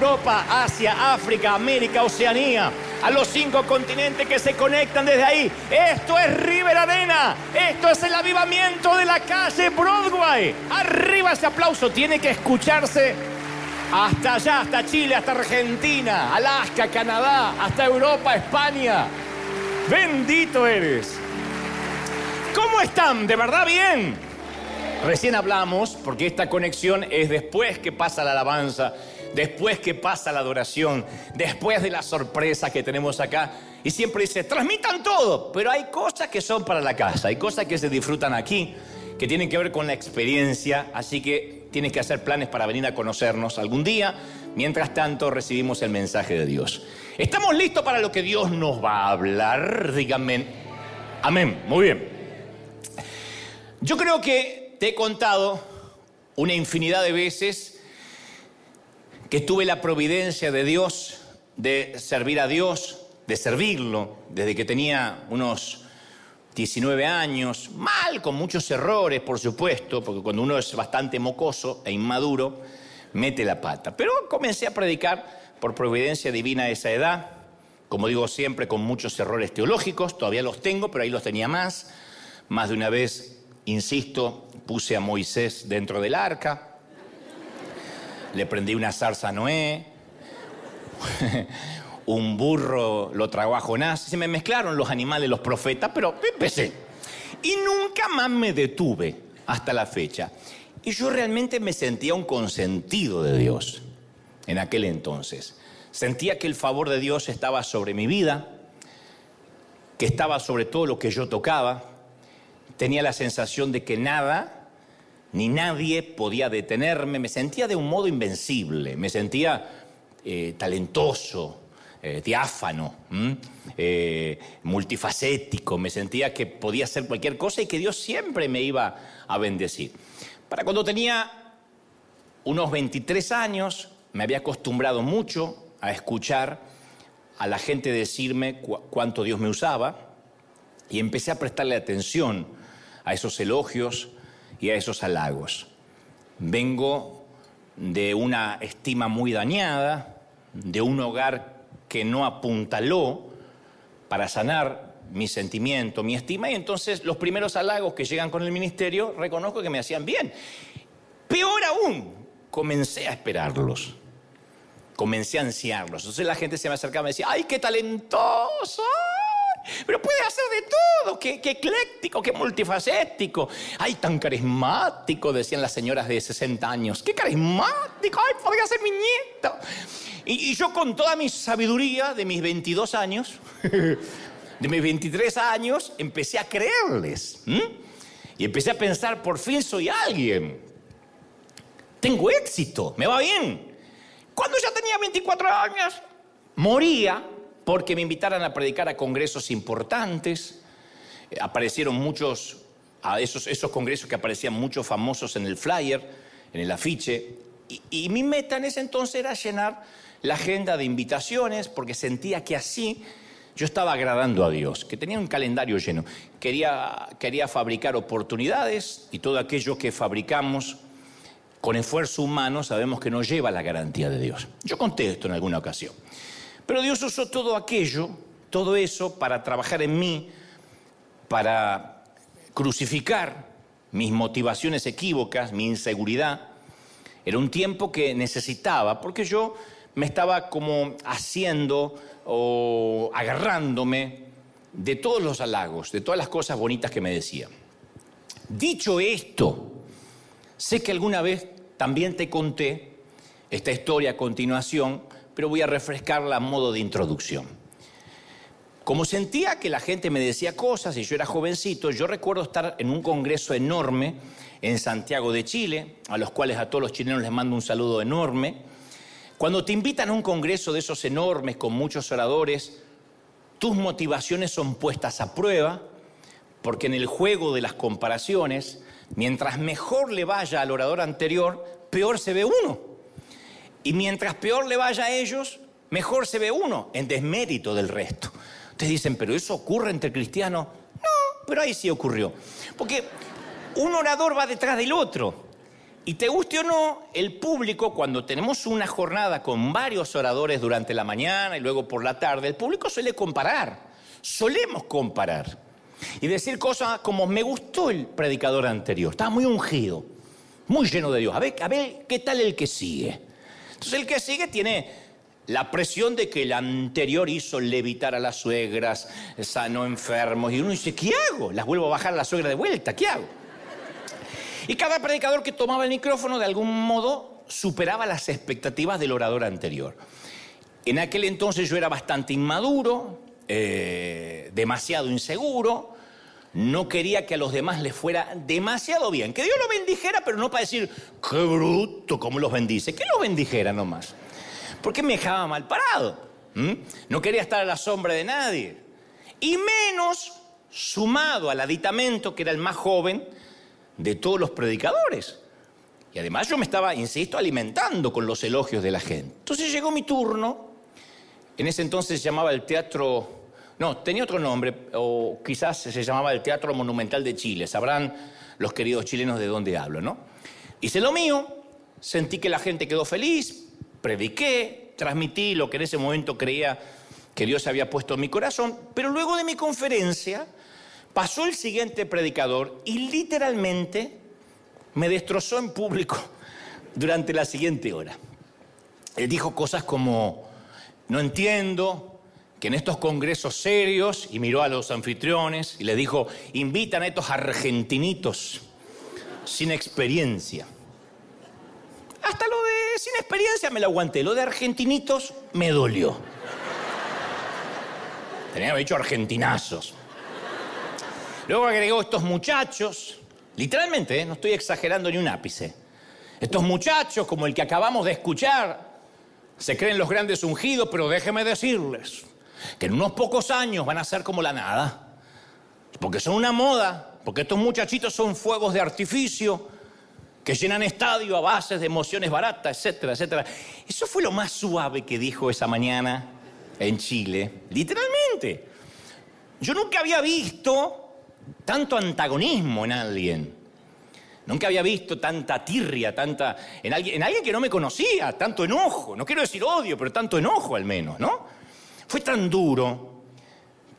Europa, Asia, África, América, Oceanía, a los cinco continentes que se conectan desde ahí. Esto es River Arena, esto es el avivamiento de la calle Broadway. Arriba ese aplauso, tiene que escucharse hasta allá, hasta Chile, hasta Argentina, Alaska, Canadá, hasta Europa, España. Bendito eres. ¿Cómo están? ¿De verdad bien? Recién hablamos, porque esta conexión es después que pasa la alabanza, después que pasa la adoración, después de la sorpresa que tenemos acá. Y siempre dice, transmitan todo, pero hay cosas que son para la casa, hay cosas que se disfrutan aquí, que tienen que ver con la experiencia, así que tienes que hacer planes para venir a conocernos algún día. Mientras tanto, recibimos el mensaje de Dios. ¿Estamos listos para lo que Dios nos va a hablar? Díganme. Amén. Muy bien. Yo creo que te he contado una infinidad de veces que tuve la providencia de Dios de servir a Dios, de servirlo, desde que tenía unos 19 años, mal, con muchos errores, por supuesto, porque cuando uno es bastante mocoso e inmaduro, mete la pata. Pero comencé a predicar por providencia divina a esa edad, como digo siempre, con muchos errores teológicos, todavía los tengo, pero ahí los tenía más. Más de una vez, insisto, puse a Moisés dentro del arca, le prendí una zarza a Noé, un burro lo tragó a Jonás, se me mezclaron los animales, los profetas, pero empecé. Y nunca más me detuve hasta la fecha. Y yo realmente me sentía un consentido de Dios en aquel entonces. Sentía que el favor de Dios estaba sobre mi vida, que estaba sobre todo lo que yo tocaba. Tenía la sensación de que nada ni nadie podía detenerme. Me sentía de un modo invencible, me sentía eh, talentoso, eh, diáfano, eh, multifacético. Me sentía que podía hacer cualquier cosa y que Dios siempre me iba a bendecir. Para cuando tenía unos 23 años, me había acostumbrado mucho a escuchar a la gente decirme cuánto Dios me usaba y empecé a prestarle atención a esos elogios y a esos halagos. Vengo de una estima muy dañada, de un hogar que no apuntaló para sanar mi sentimiento, mi estima, y entonces los primeros halagos que llegan con el ministerio reconozco que me hacían bien. Peor aún, comencé a esperarlos, comencé a ansiarlos. Entonces la gente se me acercaba y me decía, ¡ay, qué talentoso! Pero puede hacer de todo, qué, ecléctico, qué multifacético. ¡Ay, tan carismático! Decían las señoras de 60 años. ¡Qué carismático! ¡Ay, podría ser mi nieto! Y, yo con toda mi sabiduría de mis 22 años, de mis 23 años, empecé a creerles. Y empecé a pensar, por fin soy alguien. Tengo éxito, me va bien. Cuando ya tenía 24 años, moría porque me invitaran a predicar a congresos importantes. Eh, aparecieron muchos, a esos, esos congresos que aparecían muchos famosos en el flyer, en el afiche. Y, y mi meta en ese entonces era llenar la agenda de invitaciones porque sentía que así yo estaba agradando a Dios, que tenía un calendario lleno. Quería, quería fabricar oportunidades y todo aquello que fabricamos con esfuerzo humano sabemos que no lleva la garantía de Dios. Yo conté esto en alguna ocasión. Pero Dios usó todo aquello, todo eso, para trabajar en mí, para crucificar mis motivaciones equívocas, mi inseguridad. Era un tiempo que necesitaba, porque yo me estaba como haciendo o agarrándome de todos los halagos, de todas las cosas bonitas que me decía. Dicho esto, sé que alguna vez también te conté esta historia a continuación, pero voy a refrescarla a modo de introducción. Como sentía que la gente me decía cosas y yo era jovencito, yo recuerdo estar en un congreso enorme en Santiago de Chile, a los cuales a todos los chilenos les mando un saludo enorme. Cuando te invitan a un congreso de esos enormes con muchos oradores, tus motivaciones son puestas a prueba, porque en el juego de las comparaciones, mientras mejor le vaya al orador anterior, peor se ve uno. Y mientras peor le vaya a ellos, mejor se ve uno, en desmérito del resto. Ustedes dicen, pero eso ocurre entre cristianos. No, pero ahí sí ocurrió. Porque un orador va detrás del otro. Y te guste o no, el público, cuando tenemos una jornada con varios oradores durante la mañana y luego por la tarde, el público suele comparar, solemos comparar. Y decir cosas como, me gustó el predicador anterior, estaba muy ungido, muy lleno de Dios. A ver, a ver, ¿qué tal el que sigue? Entonces el que sigue tiene la presión de que el anterior hizo levitar a las suegras, sanó enfermos, y uno dice, ¿qué hago? Las vuelvo a bajar a la suegra de vuelta, ¿qué hago? Y cada predicador que tomaba el micrófono de algún modo superaba las expectativas del orador anterior. En aquel entonces yo era bastante inmaduro, eh, demasiado inseguro, no quería que a los demás les fuera demasiado bien, que Dios lo bendijera, pero no para decir, qué bruto, cómo los bendice, que los bendijera nomás. Porque me dejaba mal parado. No quería estar a la sombra de nadie. Y menos sumado al aditamento, que era el más joven, de todos los predicadores. Y además yo me estaba, insisto, alimentando con los elogios de la gente. Entonces llegó mi turno, en ese entonces se llamaba el Teatro, no, tenía otro nombre, o quizás se llamaba el Teatro Monumental de Chile, sabrán los queridos chilenos de dónde hablo, ¿no? Hice lo mío, sentí que la gente quedó feliz, prediqué, transmití lo que en ese momento creía que Dios había puesto en mi corazón, pero luego de mi conferencia, Pasó el siguiente predicador y literalmente me destrozó en público durante la siguiente hora. Él dijo cosas como, no entiendo que en estos congresos serios, y miró a los anfitriones y le dijo, invitan a estos argentinitos sin experiencia. Hasta lo de sin experiencia me lo aguanté, lo de argentinitos me dolió. Tenía dicho argentinazos. Luego agregó estos muchachos, literalmente, ¿eh? no estoy exagerando ni un ápice. Estos muchachos, como el que acabamos de escuchar, se creen los grandes ungidos, pero déjenme decirles que en unos pocos años van a ser como la nada. Porque son una moda, porque estos muchachitos son fuegos de artificio que llenan estadio a bases de emociones baratas, etcétera, etcétera. Eso fue lo más suave que dijo esa mañana en Chile, literalmente. Yo nunca había visto tanto antagonismo en alguien. Nunca había visto tanta tirria, tanta. En alguien, en alguien que no me conocía, tanto enojo. No quiero decir odio, pero tanto enojo al menos, ¿no? Fue tan duro,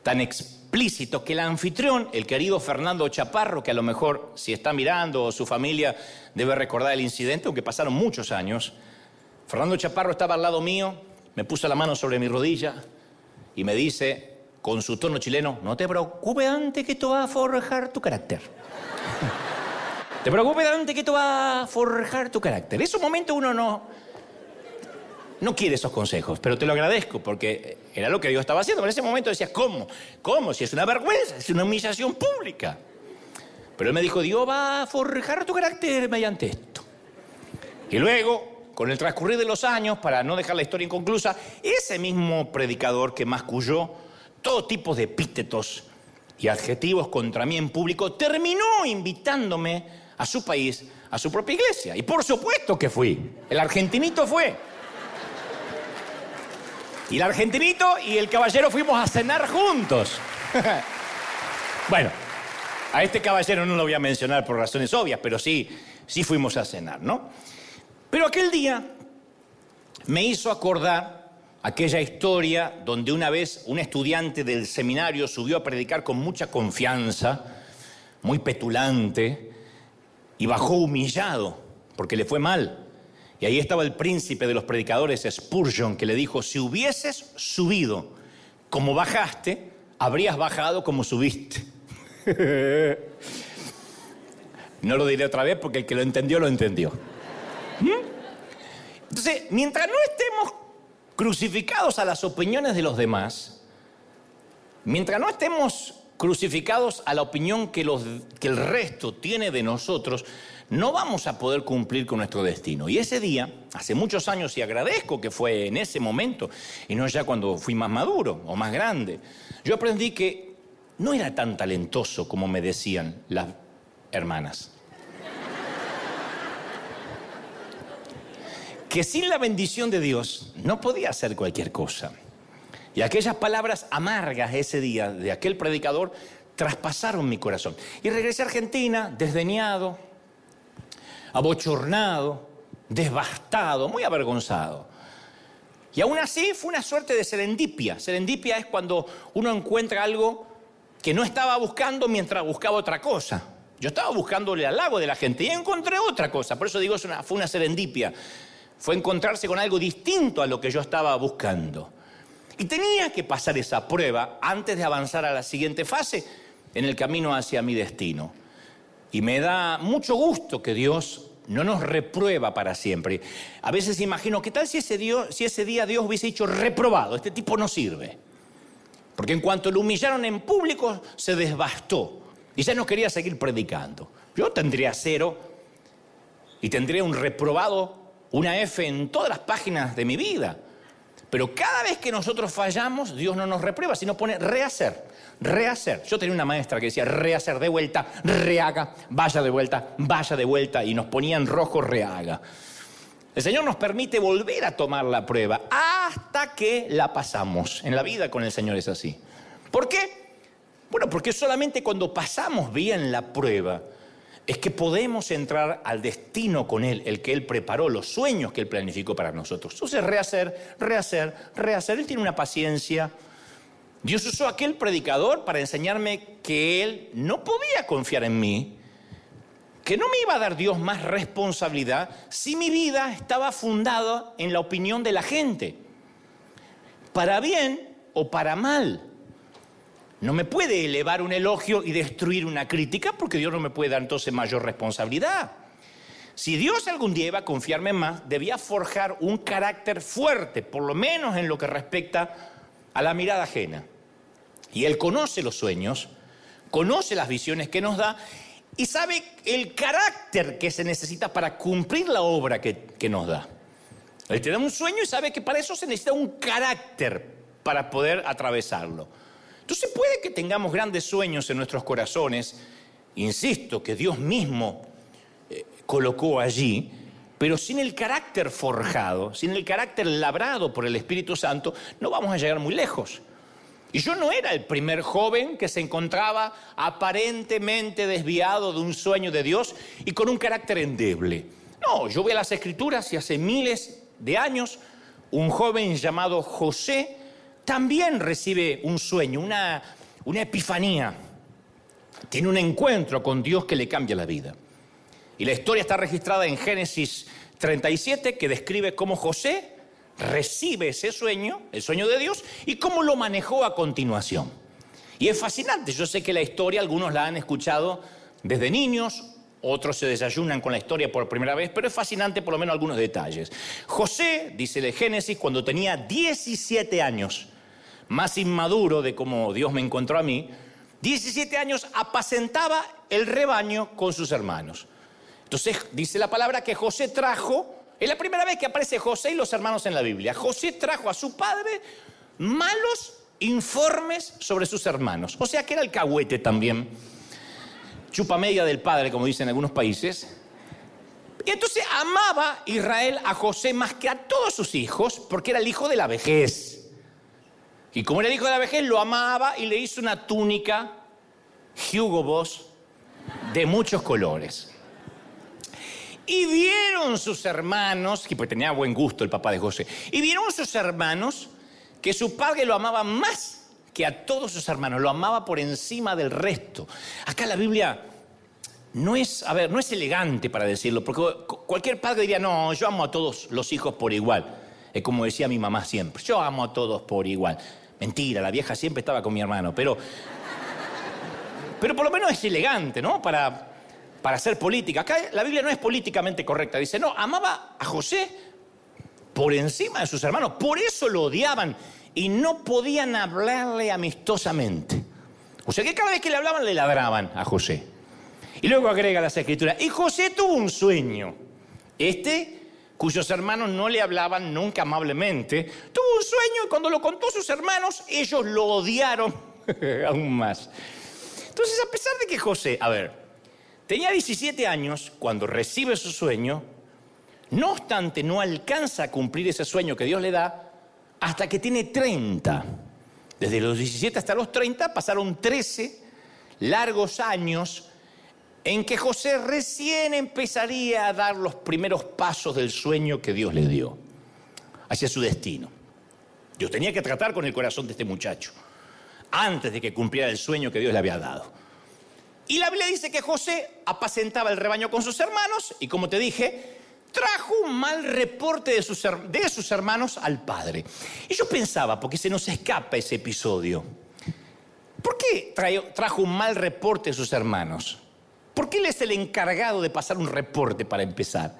tan explícito, que el anfitrión, el querido Fernando Chaparro, que a lo mejor si está mirando o su familia debe recordar el incidente, aunque pasaron muchos años, Fernando Chaparro estaba al lado mío, me puso la mano sobre mi rodilla y me dice, con su tono chileno, no te preocupes antes que esto va a forjar tu carácter. te preocupes antes que esto va a forjar tu carácter. En esos momentos uno no, no quiere esos consejos, pero te lo agradezco porque era lo que Dios estaba haciendo. En ese momento decía, ¿cómo? ¿Cómo? Si es una vergüenza, es una humillación pública. Pero él me dijo, Dios va a forjar tu carácter mediante esto. Y luego, con el transcurrir de los años, para no dejar la historia inconclusa, ese mismo predicador que masculló todo tipo de epítetos y adjetivos contra mí en público, terminó invitándome a su país, a su propia iglesia. Y por supuesto que fui. El argentinito fue. Y el argentinito y el caballero fuimos a cenar juntos. bueno, a este caballero no lo voy a mencionar por razones obvias, pero sí, sí fuimos a cenar, ¿no? Pero aquel día me hizo acordar aquella historia donde una vez un estudiante del seminario subió a predicar con mucha confianza, muy petulante, y bajó humillado porque le fue mal. Y ahí estaba el príncipe de los predicadores, Spurgeon, que le dijo, si hubieses subido como bajaste, habrías bajado como subiste. no lo diré otra vez porque el que lo entendió, lo entendió. ¿Mm? Entonces, mientras no estemos crucificados a las opiniones de los demás, mientras no estemos crucificados a la opinión que, que el resto tiene de nosotros, no vamos a poder cumplir con nuestro destino. Y ese día, hace muchos años, y agradezco que fue en ese momento, y no ya cuando fui más maduro o más grande, yo aprendí que no era tan talentoso como me decían las hermanas. que sin la bendición de Dios no podía hacer cualquier cosa. Y aquellas palabras amargas ese día de aquel predicador traspasaron mi corazón. Y regresé a Argentina, desdeñado, abochornado, devastado, muy avergonzado. Y aún así fue una suerte de serendipia. Serendipia es cuando uno encuentra algo que no estaba buscando mientras buscaba otra cosa. Yo estaba buscándole al lago de la gente y encontré otra cosa. Por eso digo, fue una serendipia. Fue encontrarse con algo distinto a lo que yo estaba buscando. Y tenía que pasar esa prueba antes de avanzar a la siguiente fase en el camino hacia mi destino. Y me da mucho gusto que Dios no nos reprueba para siempre. A veces imagino, ¿qué tal si ese, día Dios hubiese dicho reprobado? Este tipo no sirve. Porque en cuanto lo humillaron en público, se desbastó y ya no quería seguir predicando. Yo tendría cero y tendría un reprobado, una F en todas las páginas de mi vida. Pero cada vez que nosotros fallamos, Dios no nos reprueba, sino pone rehacer, rehacer. Yo tenía una maestra que decía rehacer de vuelta, rehaga, vaya de vuelta, vaya de vuelta, y nos ponía en rojo rehaga. El Señor nos permite volver a tomar la prueba hasta que la pasamos. En la vida con el Señor es así. ¿Por qué? Bueno, porque solamente cuando pasamos bien la prueba, es que podemos entrar al destino con Él, el que Él preparó, los sueños que Él planificó para nosotros. Entonces, rehacer, rehacer, rehacer. Él tiene una paciencia. Dios usó aquel predicador para enseñarme que Él no podía confiar en mí, que no me iba a dar Dios más responsabilidad si mi vida estaba fundada en la opinión de la gente, para bien o para mal. No me puede elevar un elogio y destruir una crítica porque Dios no me puede dar entonces mayor responsabilidad. Si Dios algún día iba a confiarme más, debía forjar un carácter fuerte, por lo menos en lo que respecta a la mirada ajena. Y Él conoce los sueños, conoce las visiones que nos da y sabe el carácter que se necesita para cumplir la obra que, que nos da. Él te da un sueño y sabe que para eso se necesita un carácter para poder atravesarlo. Entonces puede que tengamos grandes sueños en nuestros corazones, insisto, que Dios mismo eh, colocó allí, pero sin el carácter forjado, sin el carácter labrado por el Espíritu Santo, no vamos a llegar muy lejos. Y yo no era el primer joven que se encontraba aparentemente desviado de un sueño de Dios y con un carácter endeble. No, yo voy a las escrituras y hace miles de años un joven llamado José también recibe un sueño, una, una epifanía. Tiene un encuentro con Dios que le cambia la vida. Y la historia está registrada en Génesis 37, que describe cómo José recibe ese sueño, el sueño de Dios, y cómo lo manejó a continuación. Y es fascinante, yo sé que la historia algunos la han escuchado desde niños, otros se desayunan con la historia por primera vez, pero es fascinante por lo menos algunos detalles. José, dice el Génesis, cuando tenía 17 años, más inmaduro de como Dios me encontró a mí, 17 años apacentaba el rebaño con sus hermanos. Entonces dice la palabra que José trajo, es la primera vez que aparece José y los hermanos en la Biblia, José trajo a su padre malos informes sobre sus hermanos. O sea que era el cahuete también, chupa media del padre, como dicen en algunos países. Y entonces amaba Israel a José más que a todos sus hijos, porque era el hijo de la vejez. Y como era el hijo de la vejez, lo amaba y le hizo una túnica Hugo Boss de muchos colores. Y vieron sus hermanos, que pues tenía buen gusto el papá de José, y vieron sus hermanos que su padre lo amaba más que a todos sus hermanos, lo amaba por encima del resto. Acá la Biblia no es, a ver, no es elegante para decirlo, porque cualquier padre diría, no, yo amo a todos los hijos por igual. Es como decía mi mamá siempre, yo amo a todos por igual. Mentira, la vieja siempre estaba con mi hermano, pero. Pero por lo menos es elegante, ¿no? Para, para hacer política. Acá la Biblia no es políticamente correcta. Dice, no, amaba a José por encima de sus hermanos. Por eso lo odiaban y no podían hablarle amistosamente. O sea que cada vez que le hablaban le ladraban a José. Y luego agrega las escrituras. Y José tuvo un sueño. Este cuyos hermanos no le hablaban nunca amablemente, tuvo un sueño y cuando lo contó a sus hermanos, ellos lo odiaron aún más. Entonces, a pesar de que José, a ver, tenía 17 años cuando recibe su sueño, no obstante, no alcanza a cumplir ese sueño que Dios le da hasta que tiene 30. Desde los 17 hasta los 30 pasaron 13 largos años en que José recién empezaría a dar los primeros pasos del sueño que Dios le dio hacia su destino. Dios tenía que tratar con el corazón de este muchacho antes de que cumpliera el sueño que Dios le había dado. Y la Biblia dice que José apacentaba el rebaño con sus hermanos y como te dije, trajo un mal reporte de sus, de sus hermanos al padre. Y yo pensaba, porque se nos escapa ese episodio, ¿por qué trajo un mal reporte de sus hermanos? ¿Por qué él es el encargado de pasar un reporte para empezar?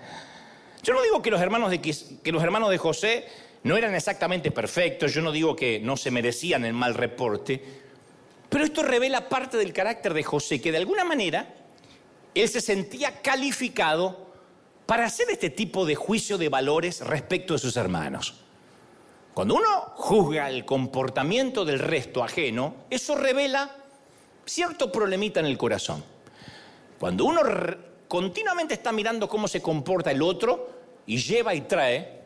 Yo no digo que los hermanos de, que los hermanos de José no eran exactamente perfectos, yo no digo que no se merecían el mal reporte, pero esto revela parte del carácter de José, que de alguna manera él se sentía calificado para hacer este tipo de juicio de valores respecto de sus hermanos. Cuando uno juzga el comportamiento del resto ajeno, eso revela cierto problemita en el corazón. Cuando uno continuamente está mirando cómo se comporta el otro y lleva y trae,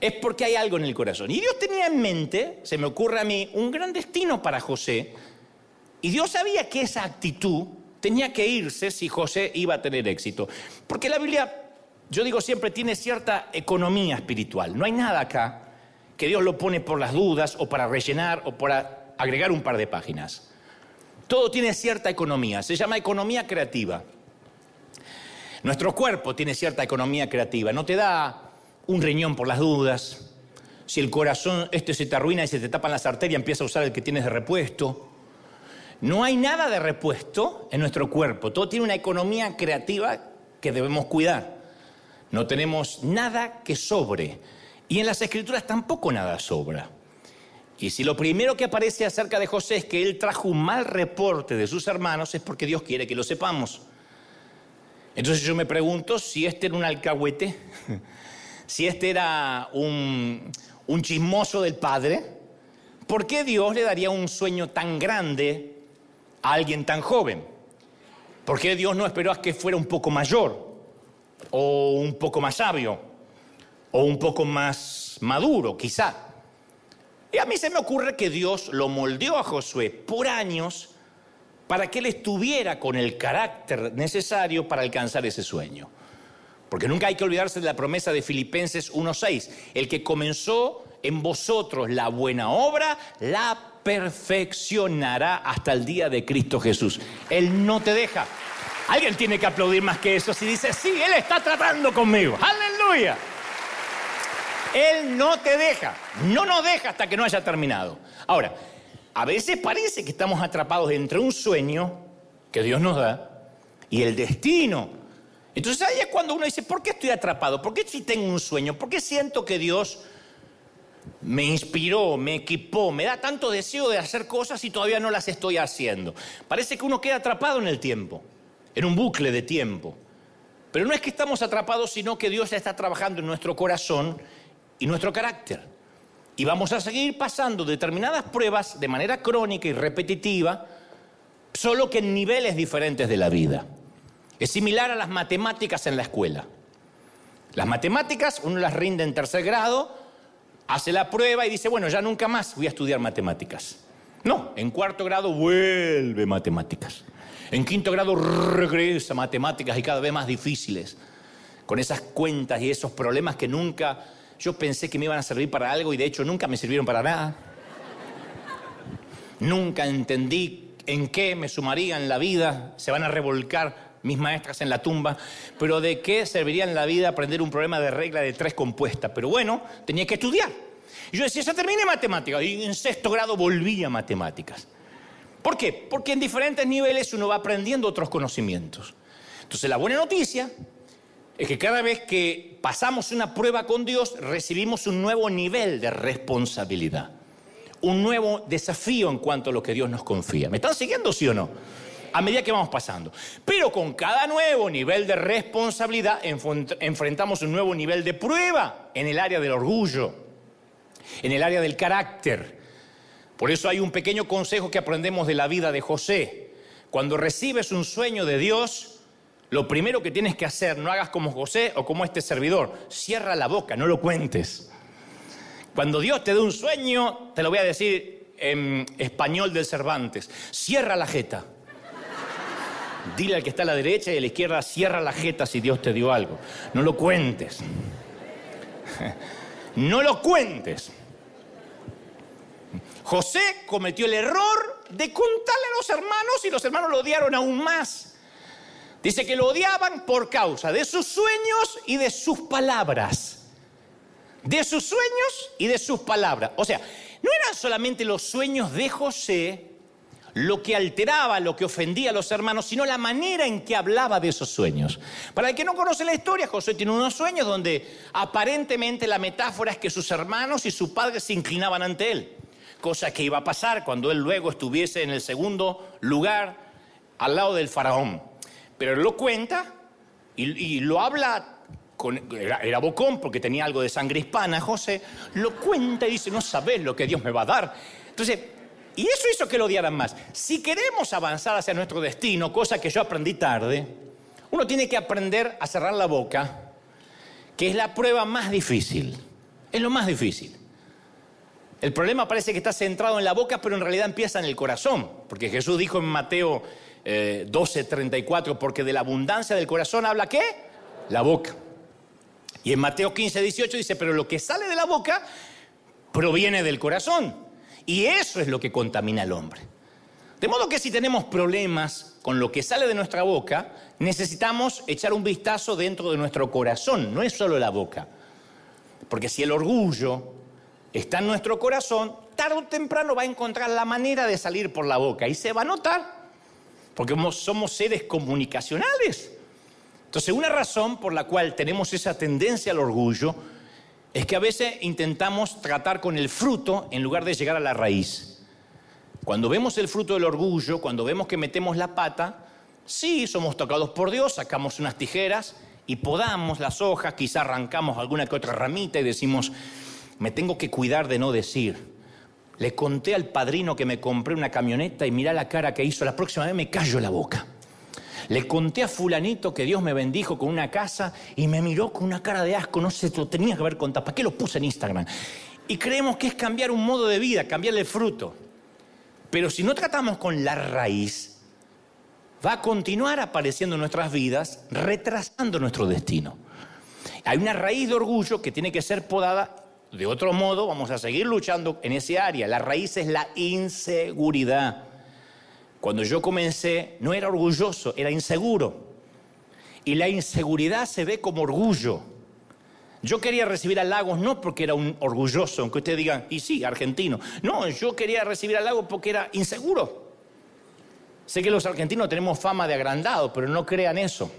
es porque hay algo en el corazón. Y Dios tenía en mente, se me ocurre a mí, un gran destino para José. Y Dios sabía que esa actitud tenía que irse si José iba a tener éxito. Porque la Biblia, yo digo siempre, tiene cierta economía espiritual. No hay nada acá que Dios lo pone por las dudas o para rellenar o para agregar un par de páginas. Todo tiene cierta economía, se llama economía creativa. Nuestro cuerpo tiene cierta economía creativa, no te da un riñón por las dudas. Si el corazón este se te arruina y se te tapan las arterias, empieza a usar el que tienes de repuesto. No hay nada de repuesto en nuestro cuerpo. Todo tiene una economía creativa que debemos cuidar. No tenemos nada que sobre. Y en las escrituras tampoco nada sobra. Y si lo primero que aparece acerca de José es que él trajo un mal reporte de sus hermanos, es porque Dios quiere que lo sepamos. Entonces yo me pregunto si este era un alcahuete, si este era un, un chismoso del padre, ¿por qué Dios le daría un sueño tan grande a alguien tan joven? ¿Por qué Dios no esperó a que fuera un poco mayor? ¿O un poco más sabio? ¿O un poco más maduro, quizá? Y a mí se me ocurre que Dios lo moldeó a Josué por años para que él estuviera con el carácter necesario para alcanzar ese sueño. Porque nunca hay que olvidarse de la promesa de Filipenses 1.6. El que comenzó en vosotros la buena obra, la perfeccionará hasta el día de Cristo Jesús. Él no te deja. Alguien tiene que aplaudir más que eso si dice, sí, Él está tratando conmigo. Aleluya. Él no te deja. No nos deja hasta que no haya terminado. Ahora, a veces parece que estamos atrapados entre un sueño que Dios nos da y el destino. Entonces ahí es cuando uno dice, ¿por qué estoy atrapado? ¿Por qué si tengo un sueño? ¿Por qué siento que Dios me inspiró, me equipó, me da tanto deseo de hacer cosas y todavía no las estoy haciendo. Parece que uno queda atrapado en el tiempo, en un bucle de tiempo. Pero no es que estamos atrapados, sino que Dios está trabajando en nuestro corazón y nuestro carácter. Y vamos a seguir pasando determinadas pruebas de manera crónica y repetitiva, solo que en niveles diferentes de la vida. Es similar a las matemáticas en la escuela. Las matemáticas uno las rinde en tercer grado, hace la prueba y dice, bueno, ya nunca más voy a estudiar matemáticas. No, en cuarto grado vuelve matemáticas. En quinto grado regresa matemáticas y cada vez más difíciles, con esas cuentas y esos problemas que nunca yo pensé que me iban a servir para algo y de hecho nunca me sirvieron para nada. Nunca entendí en qué me sumaría en la vida, se van a revolcar mis maestras en la tumba, pero ¿de qué serviría en la vida aprender un problema de regla de tres compuesta? Pero bueno, tenía que estudiar. Y yo decía, ya terminé matemáticas, y en sexto grado volví a matemáticas. ¿Por qué? Porque en diferentes niveles uno va aprendiendo otros conocimientos. Entonces la buena noticia es que cada vez que pasamos una prueba con Dios, recibimos un nuevo nivel de responsabilidad, un nuevo desafío en cuanto a lo que Dios nos confía. ¿Me están siguiendo, sí o no? A medida que vamos pasando. Pero con cada nuevo nivel de responsabilidad enfrentamos un nuevo nivel de prueba en el área del orgullo, en el área del carácter. Por eso hay un pequeño consejo que aprendemos de la vida de José. Cuando recibes un sueño de Dios, lo primero que tienes que hacer, no hagas como José o como este servidor, cierra la boca, no lo cuentes. Cuando Dios te dé un sueño, te lo voy a decir en español del Cervantes, cierra la jeta. Dile al que está a la derecha y a la izquierda, cierra la jeta si Dios te dio algo. No lo cuentes. No lo cuentes. José cometió el error de contarle a los hermanos y los hermanos lo odiaron aún más. Dice que lo odiaban por causa de sus sueños y de sus palabras. De sus sueños y de sus palabras. O sea, no eran solamente los sueños de José lo que alteraba, lo que ofendía a los hermanos, sino la manera en que hablaba de esos sueños. Para el que no conoce la historia, José tiene unos sueños donde aparentemente la metáfora es que sus hermanos y su padre se inclinaban ante él, cosa que iba a pasar cuando él luego estuviese en el segundo lugar al lado del faraón. Pero él lo cuenta y, lo habla con, era, era, bocón porque tenía algo de sangre hispana, José, lo cuenta y dice, no sabes lo que Dios me va a dar. Entonces, y eso hizo que lo odiaran más. Si queremos avanzar hacia nuestro destino, cosa que yo aprendí tarde, uno tiene que aprender a cerrar la boca, que es la prueba más difícil. Es lo más difícil. El problema parece que está centrado en la boca, pero en realidad empieza en el corazón. Porque Jesús dijo en Mateo 12, eh, 34, porque de la abundancia del corazón habla qué? La boca. Y en Mateo 15, 18 dice, pero lo que sale de la boca proviene del corazón. Y eso es lo que contamina al hombre. De modo que si tenemos problemas con lo que sale de nuestra boca, necesitamos echar un vistazo dentro de nuestro corazón, no es solo la boca. Porque si el orgullo está en nuestro corazón, tarde o temprano va a encontrar la manera de salir por la boca y se va a notar, porque somos seres comunicacionales. Entonces, una razón por la cual tenemos esa tendencia al orgullo es que a veces intentamos tratar con el fruto en lugar de llegar a la raíz. Cuando vemos el fruto del orgullo, cuando vemos que metemos la pata, sí, somos tocados por Dios, sacamos unas tijeras y podamos las hojas, quizá arrancamos alguna que otra ramita y decimos, me tengo que cuidar de no decir. Le conté al padrino que me compré una camioneta y mira la cara que hizo, la próxima vez me callo la boca. Le conté a fulanito que Dios me bendijo con una casa y me miró con una cara de asco, no sé, lo tenía que haber contado, ¿para qué lo puse en Instagram? Y creemos que es cambiar un modo de vida, cambiarle el fruto. Pero si no tratamos con la raíz, va a continuar apareciendo en nuestras vidas, retrasando nuestro destino. Hay una raíz de orgullo que tiene que ser podada. De otro modo, vamos a seguir luchando en ese área. La raíz es la inseguridad. Cuando yo comencé, no era orgulloso, era inseguro. Y la inseguridad se ve como orgullo. Yo quería recibir a Lagos no porque era un orgulloso, aunque ustedes digan, y sí, argentino. No, yo quería recibir a Lagos porque era inseguro. Sé que los argentinos tenemos fama de agrandado, pero no crean eso.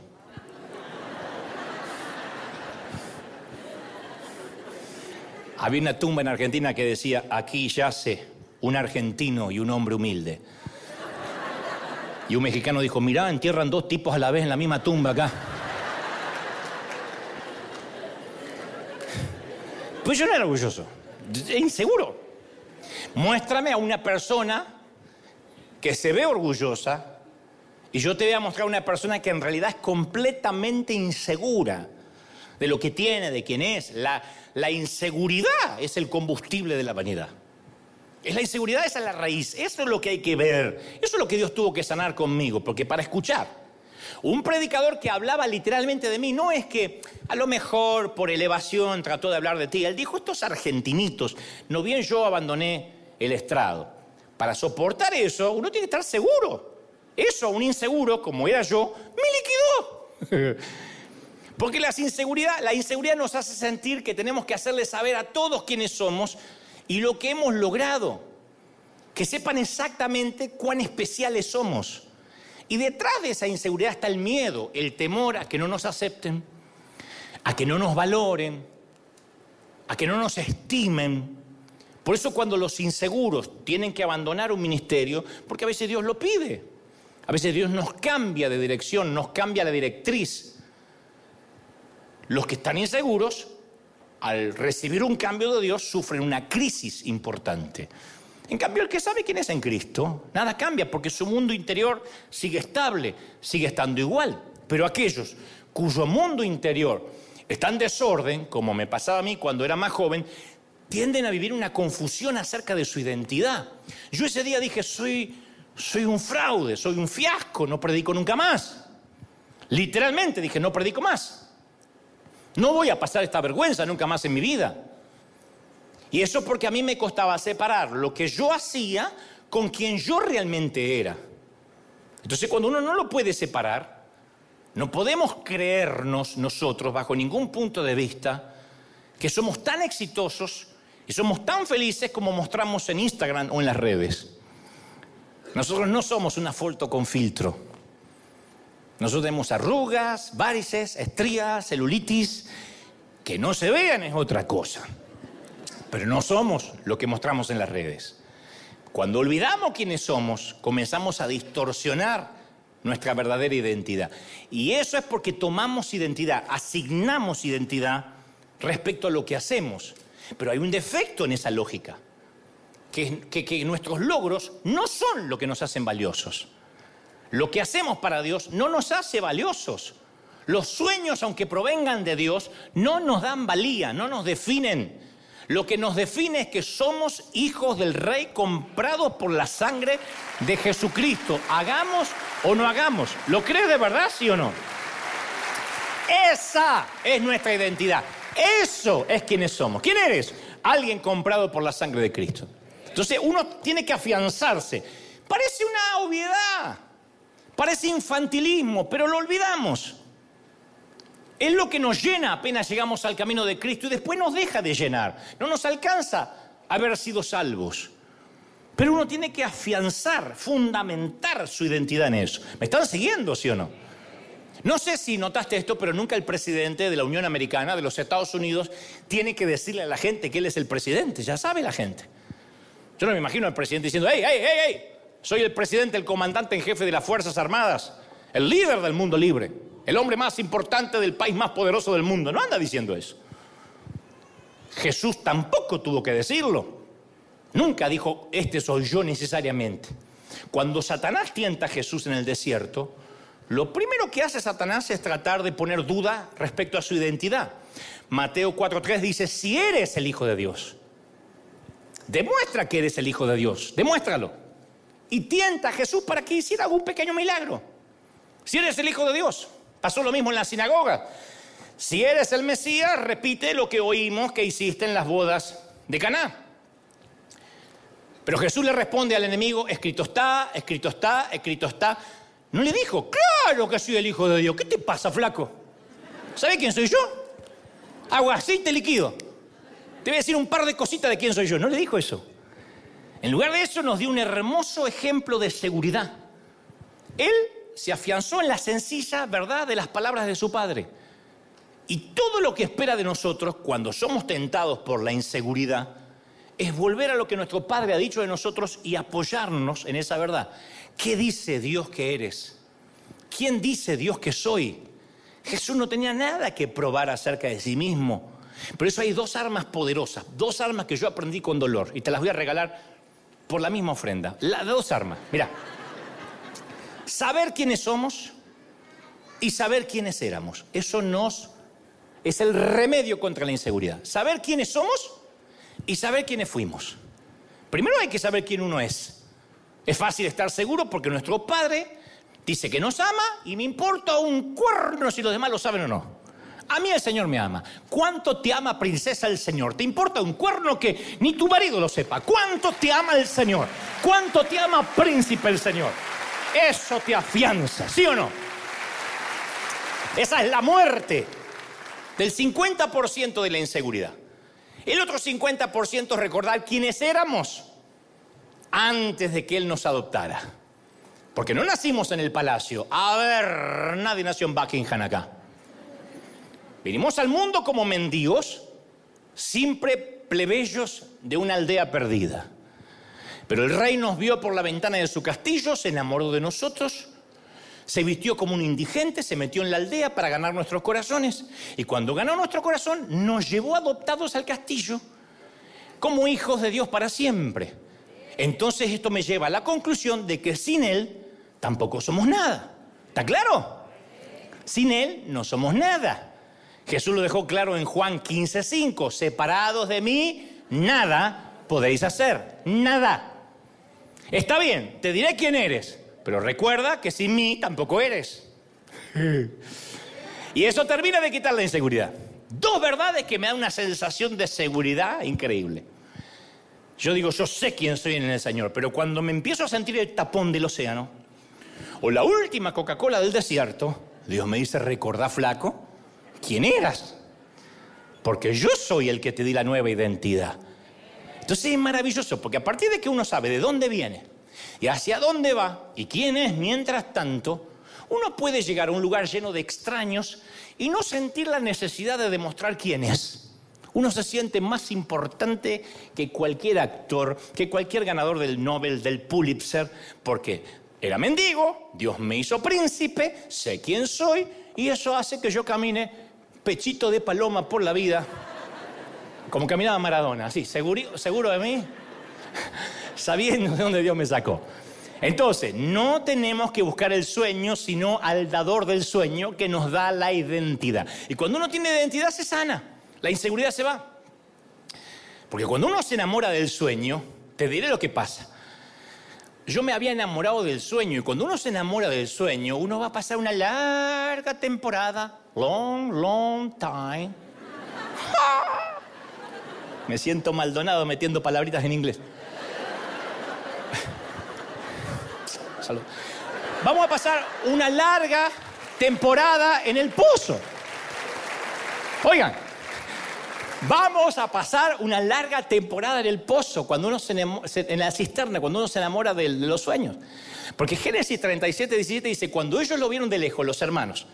Había una tumba en Argentina que decía, aquí yace un argentino y un hombre humilde. Y un mexicano dijo, mirá, entierran dos tipos a la vez en la misma tumba acá. Pues yo no era orgulloso, inseguro. Muéstrame a una persona que se ve orgullosa y yo te voy a mostrar a una persona que en realidad es completamente insegura de lo que tiene, de quién es. La, inseguridad es el combustible de la vanidad. Es la inseguridad, esa es la raíz. Eso es lo que hay que ver. Eso es lo que Dios tuvo que sanar conmigo, porque para escuchar. Un predicador que hablaba literalmente de mí, no es que a lo mejor por elevación trató de hablar de ti. Él dijo, estos argentinitos, no bien yo abandoné el estrado. Para soportar eso, uno tiene que estar seguro. Eso, un inseguro, como era yo, me liquidó. Porque la inseguridad, la inseguridad nos hace sentir que tenemos que hacerle saber a todos quiénes somos y lo que hemos logrado. Que sepan exactamente cuán especiales somos. Y detrás de esa inseguridad está el miedo, el temor a que no nos acepten, a que no nos valoren, a que no nos estimen. Por eso cuando los inseguros tienen que abandonar un ministerio, porque a veces Dios lo pide, a veces Dios nos cambia de dirección, nos cambia la directriz. Los que están inseguros al recibir un cambio de Dios, sufren una crisis importante. En cambio, el que sabe quién es en Cristo, nada cambia porque su mundo interior sigue estable, sigue estando igual. Pero aquellos cuyo mundo interior está en desorden, como me pasaba a mí cuando era más joven, tienden a vivir una confusión acerca de su identidad. Yo ese día dije, soy, soy un fraude, soy un fiasco, no predico nunca más. Literalmente dije, no predico más. No voy a pasar esta vergüenza nunca más en mi vida. Y eso porque a mí me costaba separar lo que yo hacía con quien yo realmente era. Entonces cuando uno no lo puede separar, no podemos creernos nosotros bajo ningún punto de vista que somos tan exitosos y somos tan felices como mostramos en Instagram o en las redes. Nosotros no somos una foto con filtro. Nosotros tenemos arrugas, varices, estrías, celulitis. Que no se vean es otra cosa. Pero no somos lo que mostramos en las redes. Cuando olvidamos quiénes somos, comenzamos a distorsionar nuestra verdadera identidad. Y eso es porque tomamos identidad, asignamos identidad respecto a lo que hacemos. Pero hay un defecto en esa lógica, que, nuestros logros no son lo que nos hacen valiosos. Lo que hacemos para Dios no nos hace valiosos. Los sueños, aunque provengan de Dios, no nos dan valía, no nos definen. Lo que nos define es que somos hijos del Rey comprados por la sangre de Jesucristo. Hagamos o no hagamos. ¿Lo crees de verdad, sí o no? Esa es nuestra identidad. Eso es quienes somos. ¿Quién eres? Alguien comprado por la sangre de Cristo. Entonces uno tiene que afianzarse. Parece una obviedad, parece infantilismo, pero lo olvidamos. Es lo que nos llena apenas llegamos al camino de Cristo y después nos deja de llenar. No nos alcanza haber sido salvos. Pero uno tiene que afianzar, fundamentar su identidad en eso. ¿Me están siguiendo, sí o no? No sé si notaste esto, pero nunca el presidente de la Unión Americana, de los Estados Unidos, tiene que decirle a la gente que él es el presidente. Ya sabe la gente. Yo no me imagino al presidente diciendo, hey, hey, hey, hey, soy el presidente, el comandante en jefe de las Fuerzas Armadas, el líder del mundo libre, el hombre más importante del país más poderoso del mundo. No anda diciendo eso. Jesús tampoco tuvo que decirlo. Nunca dijo, este soy yo necesariamente. Cuando Satanás tienta a Jesús en el desierto, lo primero que hace Satanás es tratar de poner duda respecto a su identidad. Mateo 4.3 dice, si eres el Hijo de Dios, demuestra que eres el Hijo de Dios, demuéstralo. Y tienta a Jesús para que hiciera algún pequeño milagro. Si eres el Hijo de Dios, pasó lo mismo en la sinagoga. Si eres el Mesías, repite lo que oímos que hiciste en las bodas de Caná. Pero Jesús le responde al enemigo, escrito está, escrito está, escrito está. No le dijo, claro que soy el Hijo de Dios. ¿Qué te pasa, flaco? ¿Sabe quién soy yo? Agua, aceite líquido. Te voy a decir un par de cositas de quién soy yo. No le dijo eso. En lugar de eso nos dio un hermoso ejemplo de seguridad. Él se afianzó en la sencilla verdad de las palabras de su padre. Y todo lo que espera de nosotros cuando somos tentados por la inseguridad es volver a lo que nuestro Padre ha dicho de nosotros y apoyarnos en esa verdad. ¿Qué dice Dios que eres? ¿Quién dice Dios que soy? Jesús no tenía nada que probar acerca de sí mismo. Por eso hay dos armas poderosas, dos armas que yo aprendí con dolor y te las voy a regalar por la misma ofrenda. Las dos armas. Mira, saber quiénes somos y saber quiénes éramos. Eso nos es el remedio contra la inseguridad. Saber quiénes somos y saber quiénes fuimos. Primero hay que saber quién uno es. Es fácil estar seguro porque nuestro Padre dice que nos ama y me importa un cuerno si los demás lo saben o no. A mí el Señor me ama. ¿Cuánto te ama, princesa, el Señor? ¿Te importa un cuerno que ni tu marido lo sepa? ¿Cuánto te ama el Señor? ¿Cuánto te ama, príncipe, el Señor? Eso te afianza, ¿sí o no? Esa es la muerte del 50% de la inseguridad. El otro 50% es recordar quiénes éramos antes de que Él nos adoptara. Porque no nacimos en el palacio. A ver, nadie nació en Buckingham acá. Vinimos al mundo como mendigos, siempre plebeyos de una aldea perdida. Pero el rey nos vio por la ventana de su castillo, se enamoró de nosotros se vistió como un indigente, se metió en la aldea para ganar nuestros corazones. Y cuando ganó nuestro corazón, nos llevó adoptados al castillo como hijos de Dios para siempre. Entonces esto me lleva a la conclusión de que sin Él tampoco somos nada. ¿Está claro? Sin Él no somos nada. Jesús lo dejó claro en Juan 15:5. Separados de mí, nada podéis hacer. Nada. Está bien, te diré quién eres, pero recuerda que sin mí tampoco eres. Y eso termina de quitar la inseguridad. Dos verdades que me dan una sensación de seguridad increíble. Yo digo, yo sé quién soy en el Señor, pero cuando me empiezo a sentir el tapón del océano, o la última Coca-Cola del desierto, Dios me dice, recordá flaco, ¿quién eras? Porque yo soy el que te di la nueva identidad. Entonces es maravilloso, porque a partir de que uno sabe de dónde viene y hacia dónde va y quién es mientras tanto, uno puede llegar a un lugar lleno de extraños y no sentir la necesidad de demostrar quién es. Uno se siente más importante que cualquier actor, que cualquier ganador del Nobel, del Pulitzer, porque era mendigo, Dios me hizo príncipe, sé quién soy y eso hace que yo camine pechito de paloma por la vida como caminaba Maradona, así, seguro, seguro de mí, sabiendo de dónde Dios me sacó. Entonces, no tenemos que buscar el sueño, sino al dador del sueño que nos da la identidad. Y cuando uno tiene identidad se sana, la inseguridad se va. Porque cuando uno se enamora del sueño, te diré lo que pasa. Yo me había enamorado del sueño y cuando uno se enamora del sueño, uno va a pasar una larga temporada, long, long time. Me siento maldonado metiendo palabritas en inglés. Vamos a pasar una larga temporada en el pozo. Oigan, vamos a pasar una larga temporada en el pozo, cuando uno se en la cisterna, cuando uno se enamora de, de los sueños. Porque Génesis 37, 17 dice, cuando ellos lo vieron de lejos, los hermanos,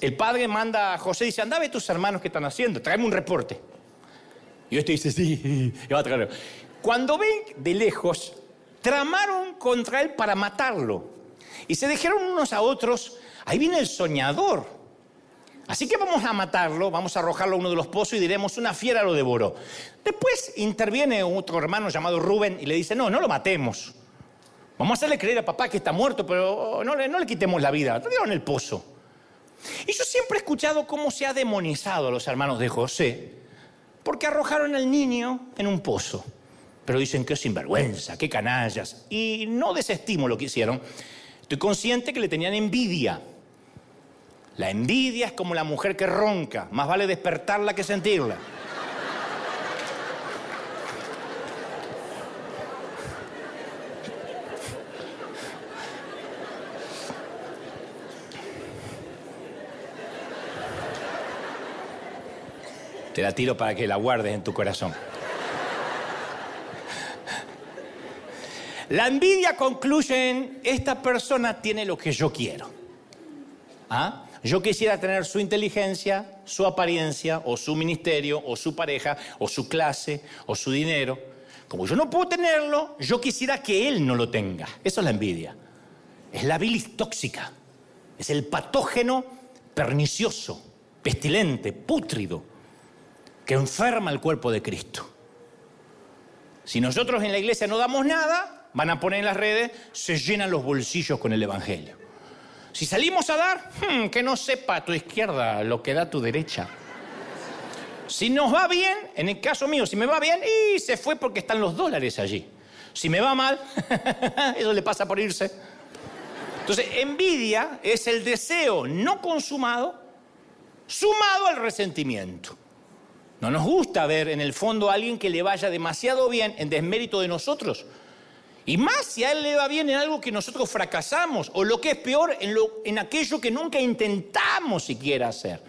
el padre manda a José y dice, anda a ver tus hermanos que están haciendo, tráeme un reporte. Y este dice, sí, va a traer. Cuando ven de lejos, tramaron contra él para matarlo. Y se dijeron unos a otros, ahí viene el soñador. Así que vamos a matarlo, vamos a arrojarlo a uno de los pozos y diremos, una fiera lo devoró. Después interviene otro hermano llamado Rubén y le dice, no, no lo matemos. Vamos a hacerle creer a papá que está muerto, pero no le, no le quitemos la vida, lo en el pozo. Y yo siempre he escuchado cómo se ha demonizado a los hermanos de José porque arrojaron al niño en un pozo. Pero dicen que es sinvergüenza, qué canallas. Y no desestimo lo que hicieron. Estoy consciente que le tenían envidia. La envidia es como la mujer que ronca. Más vale despertarla que sentirla. Te la tiro para que la guardes en tu corazón. La envidia concluye en, esta persona tiene lo que yo quiero. ¿Ah? Yo quisiera tener su inteligencia, su apariencia, o su ministerio, o su pareja, o su clase, o su dinero. Como yo no puedo tenerlo, yo quisiera que él no lo tenga. Eso es la envidia. Es la bilis tóxica. Es el patógeno pernicioso, pestilente, pútrido que enferma el cuerpo de Cristo. Si nosotros en la iglesia no damos nada, van a poner en las redes, se llenan los bolsillos con el Evangelio. Si salimos a dar, hmm, que no sepa tu izquierda lo que da tu derecha. Si nos va bien, en el caso mío, si me va bien, y se fue porque están los dólares allí. Si me va mal, eso le pasa por irse. Entonces, envidia es el deseo no consumado sumado al resentimiento. No nos gusta ver en el fondo a alguien que le vaya demasiado bien en desmérito de nosotros. Y más si a él le va bien en algo que nosotros fracasamos, o lo que es peor, en, lo, en aquello que nunca intentamos siquiera hacer.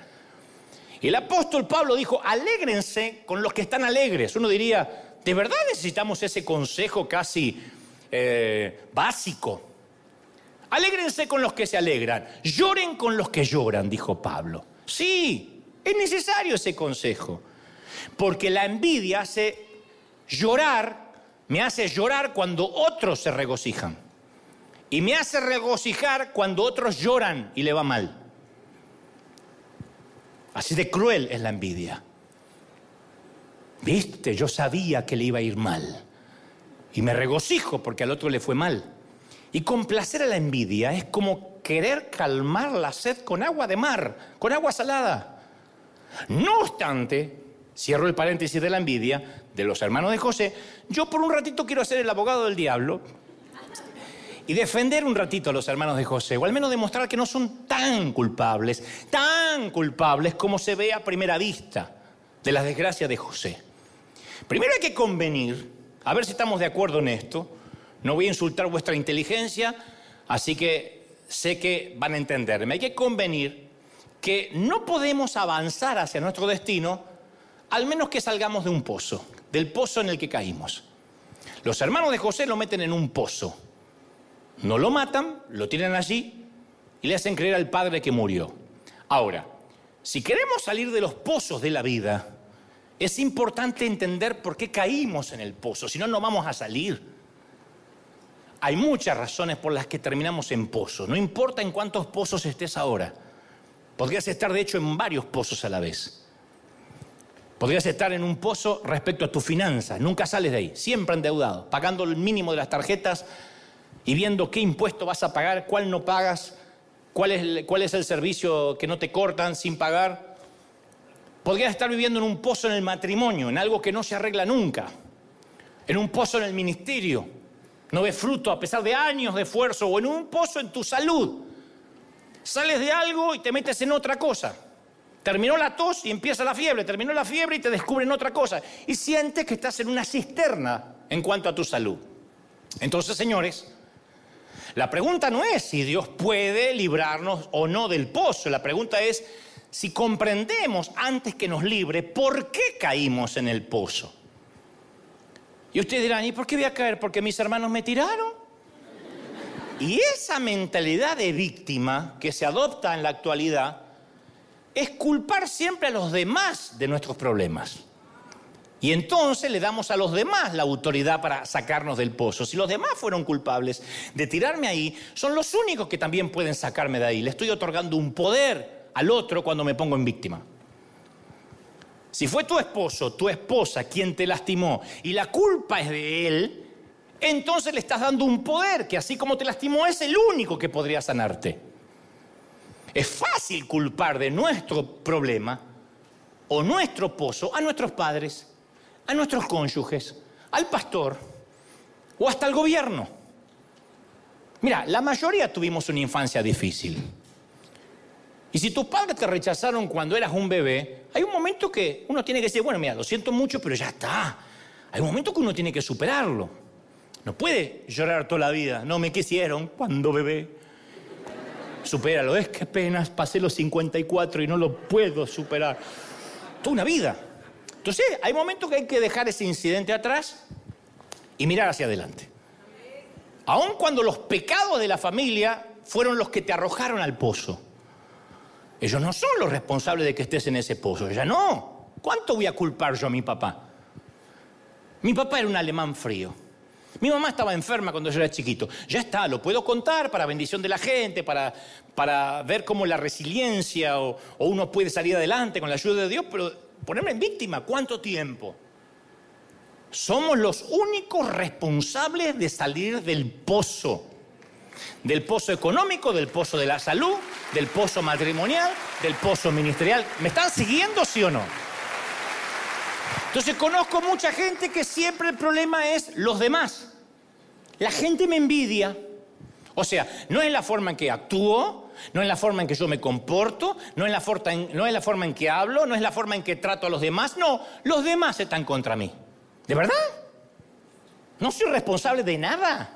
Y el apóstol Pablo dijo, alégrense con los que están alegres. Uno diría, ¿de verdad necesitamos ese consejo casi eh, básico? Alégrense con los que se alegran, lloren con los que lloran, dijo Pablo. Sí, es necesario ese consejo. Porque la envidia hace llorar, me hace llorar cuando otros se regocijan. Y me hace regocijar cuando otros lloran y le va mal. Así de cruel es la envidia. Viste, yo sabía que le iba a ir mal. Y me regocijo porque al otro le fue mal. Y complacer a la envidia es como querer calmar la sed con agua de mar, con agua salada. No obstante, cierro el paréntesis de la envidia, de los hermanos de José, yo por un ratito quiero hacer el abogado del diablo y defender un ratito a los hermanos de José, o al menos demostrar que no son tan culpables, tan culpables como se ve a primera vista de las desgracias de José. Primero hay que convenir, a ver si estamos de acuerdo en esto, no voy a insultar vuestra inteligencia, así que sé que van a entenderme, hay que convenir que no podemos avanzar hacia nuestro destino al menos que salgamos de un pozo, del pozo en el que caímos. Los hermanos de José lo meten en un pozo. No lo matan, lo tienen allí y le hacen creer al padre que murió. Ahora, si queremos salir de los pozos de la vida, es importante entender por qué caímos en el pozo, si no, no vamos a salir. Hay muchas razones por las que terminamos en pozo, no importa en cuántos pozos estés ahora. Podrías estar, de hecho, en varios pozos a la vez. Podrías estar en un pozo respecto a tus finanzas, nunca sales de ahí, siempre endeudado, pagando el mínimo de las tarjetas y viendo qué impuesto vas a pagar, cuál no pagas, cuál es, cuál es el servicio que no te cortan sin pagar. Podrías estar viviendo en un pozo en el matrimonio, en algo que no se arregla nunca, en un pozo en el ministerio, no ves fruto a pesar de años de esfuerzo, o en un pozo en tu salud. Sales de algo y te metes en otra cosa. Terminó la tos y empieza la fiebre, terminó la fiebre y te descubren otra cosa. Y sientes que estás en una cisterna en cuanto a tu salud. Entonces, señores, la pregunta no es si Dios puede librarnos o no del pozo, la pregunta es si comprendemos antes que nos libre por qué caímos en el pozo. Y ustedes dirán, ¿y por qué voy a caer? ¿Porque mis hermanos me tiraron? Y esa mentalidad de víctima que se adopta en la actualidad es culpar siempre a los demás de nuestros problemas. Y entonces le damos a los demás la autoridad para sacarnos del pozo. Si los demás fueron culpables de tirarme ahí, son los únicos que también pueden sacarme de ahí. Le estoy otorgando un poder al otro cuando me pongo en víctima. Si fue tu esposo, tu esposa quien te lastimó y la culpa es de él, entonces le estás dando un poder que así como te lastimó es el único que podría sanarte. Es fácil culpar de nuestro problema o nuestro pozo a nuestros padres, a nuestros cónyuges, al pastor o hasta al gobierno. Mira, la mayoría tuvimos una infancia difícil. Y si tus padres te rechazaron cuando eras un bebé, hay un momento que uno tiene que decir, bueno, mira, lo siento mucho, pero ya está. Hay un momento que uno tiene que superarlo. No puede llorar toda la vida, no me quisieron cuando bebé supéralo. Es que apenas pasé los 54 y no lo puedo superar. Toda una vida. Entonces, hay momentos que hay que dejar ese incidente atrás y mirar hacia adelante. Aun cuando los pecados de la familia fueron los que te arrojaron al pozo. Ellos no son los responsables de que estés en ese pozo. Ya no. ¿Cuánto voy a culpar yo a mi papá? Mi papá era un alemán frío. Mi mamá estaba enferma cuando yo era chiquito. Ya está, lo puedo contar para bendición de la gente, para, para ver cómo la resiliencia o, o uno puede salir adelante con la ayuda de Dios, pero ponerme en víctima, ¿cuánto tiempo? Somos los únicos responsables de salir del pozo. Del pozo económico, del pozo de la salud, del pozo matrimonial, del pozo ministerial. ¿Me están siguiendo, sí o no? Entonces conozco mucha gente que siempre el problema es los demás. La gente me envidia. O sea, no es la forma en que actúo, no es la forma en que yo me comporto, no es la, forma en, no es la forma en que hablo, no es la forma en que trato a los demás. No, los demás están contra mí. ¿De verdad? No soy responsable de nada.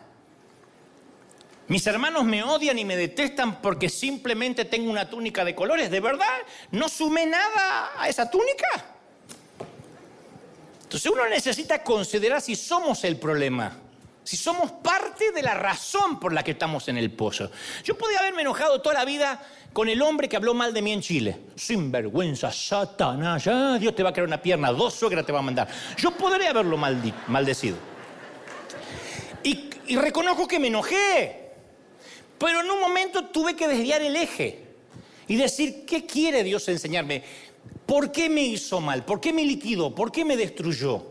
Mis hermanos me odian y me detestan porque simplemente tengo una túnica de colores. ¿De verdad? ¿No sumé nada a esa túnica? Entonces uno necesita considerar si somos el problema, si somos parte de la razón por la que estamos en el pozo. Yo podía haberme enojado toda la vida con el hombre que habló mal de mí en Chile. Sin vergüenza, Satanás, Dios te va a crear una pierna, dos suegras te va a mandar. Yo podría haberlo maldecido. Y, y reconozco que me enojé, pero en un momento tuve que desviar el eje y decir, ¿qué quiere Dios enseñarme? ¿Por qué me hizo mal? ¿Por qué me liquidó? ¿Por qué me destruyó?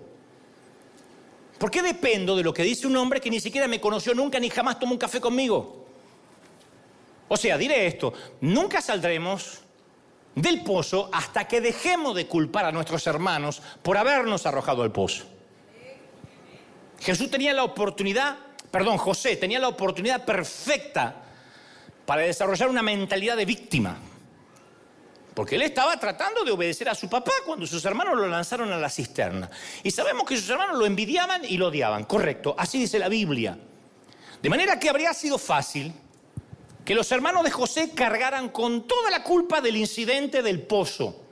¿Por qué dependo de lo que dice un hombre que ni siquiera me conoció nunca ni jamás tomó un café conmigo? O sea, diré esto, nunca saldremos del pozo hasta que dejemos de culpar a nuestros hermanos por habernos arrojado al pozo. Jesús tenía la oportunidad perdón, José tenía la oportunidad perfecta para desarrollar una mentalidad de víctima. Porque él estaba tratando de obedecer a su papá cuando sus hermanos lo lanzaron a la cisterna. Y sabemos que sus hermanos lo envidiaban y lo odiaban. Correcto, así dice la Biblia. De manera que habría sido fácil que los hermanos de José cargaran con toda la culpa del incidente del pozo.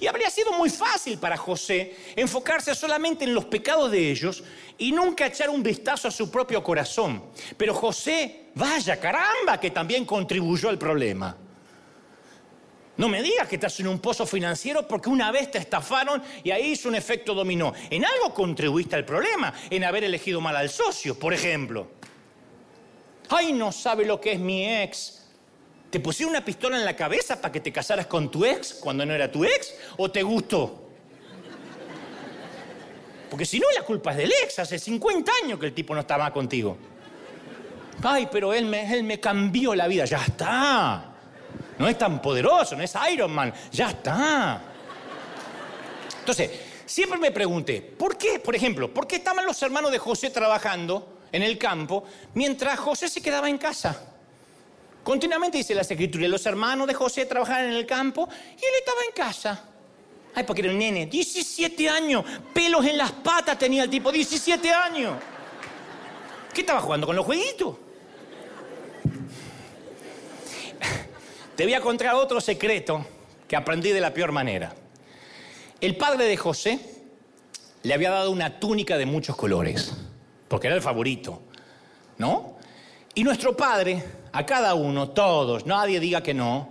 Y habría sido muy fácil para José enfocarse solamente en los pecados de ellos y nunca echar un vistazo a su propio corazón. Pero José, vaya caramba, que también contribuyó al problema. No me digas que estás en un pozo financiero porque una vez te estafaron y ahí hizo un efecto dominó. En algo contribuiste al problema, en haber elegido mal al socio, por ejemplo. Ay, no sabe lo que es mi ex. ¿Te pusieron una pistola en la cabeza para que te casaras con tu ex cuando no era tu ex? ¿O te gustó? Porque si no, la culpa es del ex. Hace 50 años que el tipo no estaba contigo. Ay, pero él me, él me cambió la vida. Ya está. No es tan poderoso, no es Iron Man. Ya está. Entonces, siempre me pregunté, ¿por qué, por ejemplo, por qué estaban los hermanos de José trabajando en el campo mientras José se quedaba en casa? Continuamente dice las escrituras, los hermanos de José trabajaban en el campo y él estaba en casa. Ay, porque era un nene, 17 años, pelos en las patas tenía el tipo, 17 años. ¿Qué estaba jugando con los jueguitos? Te voy a contar otro secreto que aprendí de la peor manera. El padre de José le había dado una túnica de muchos colores, porque era el favorito, ¿no? Y nuestro padre a cada uno, todos, nadie diga que no,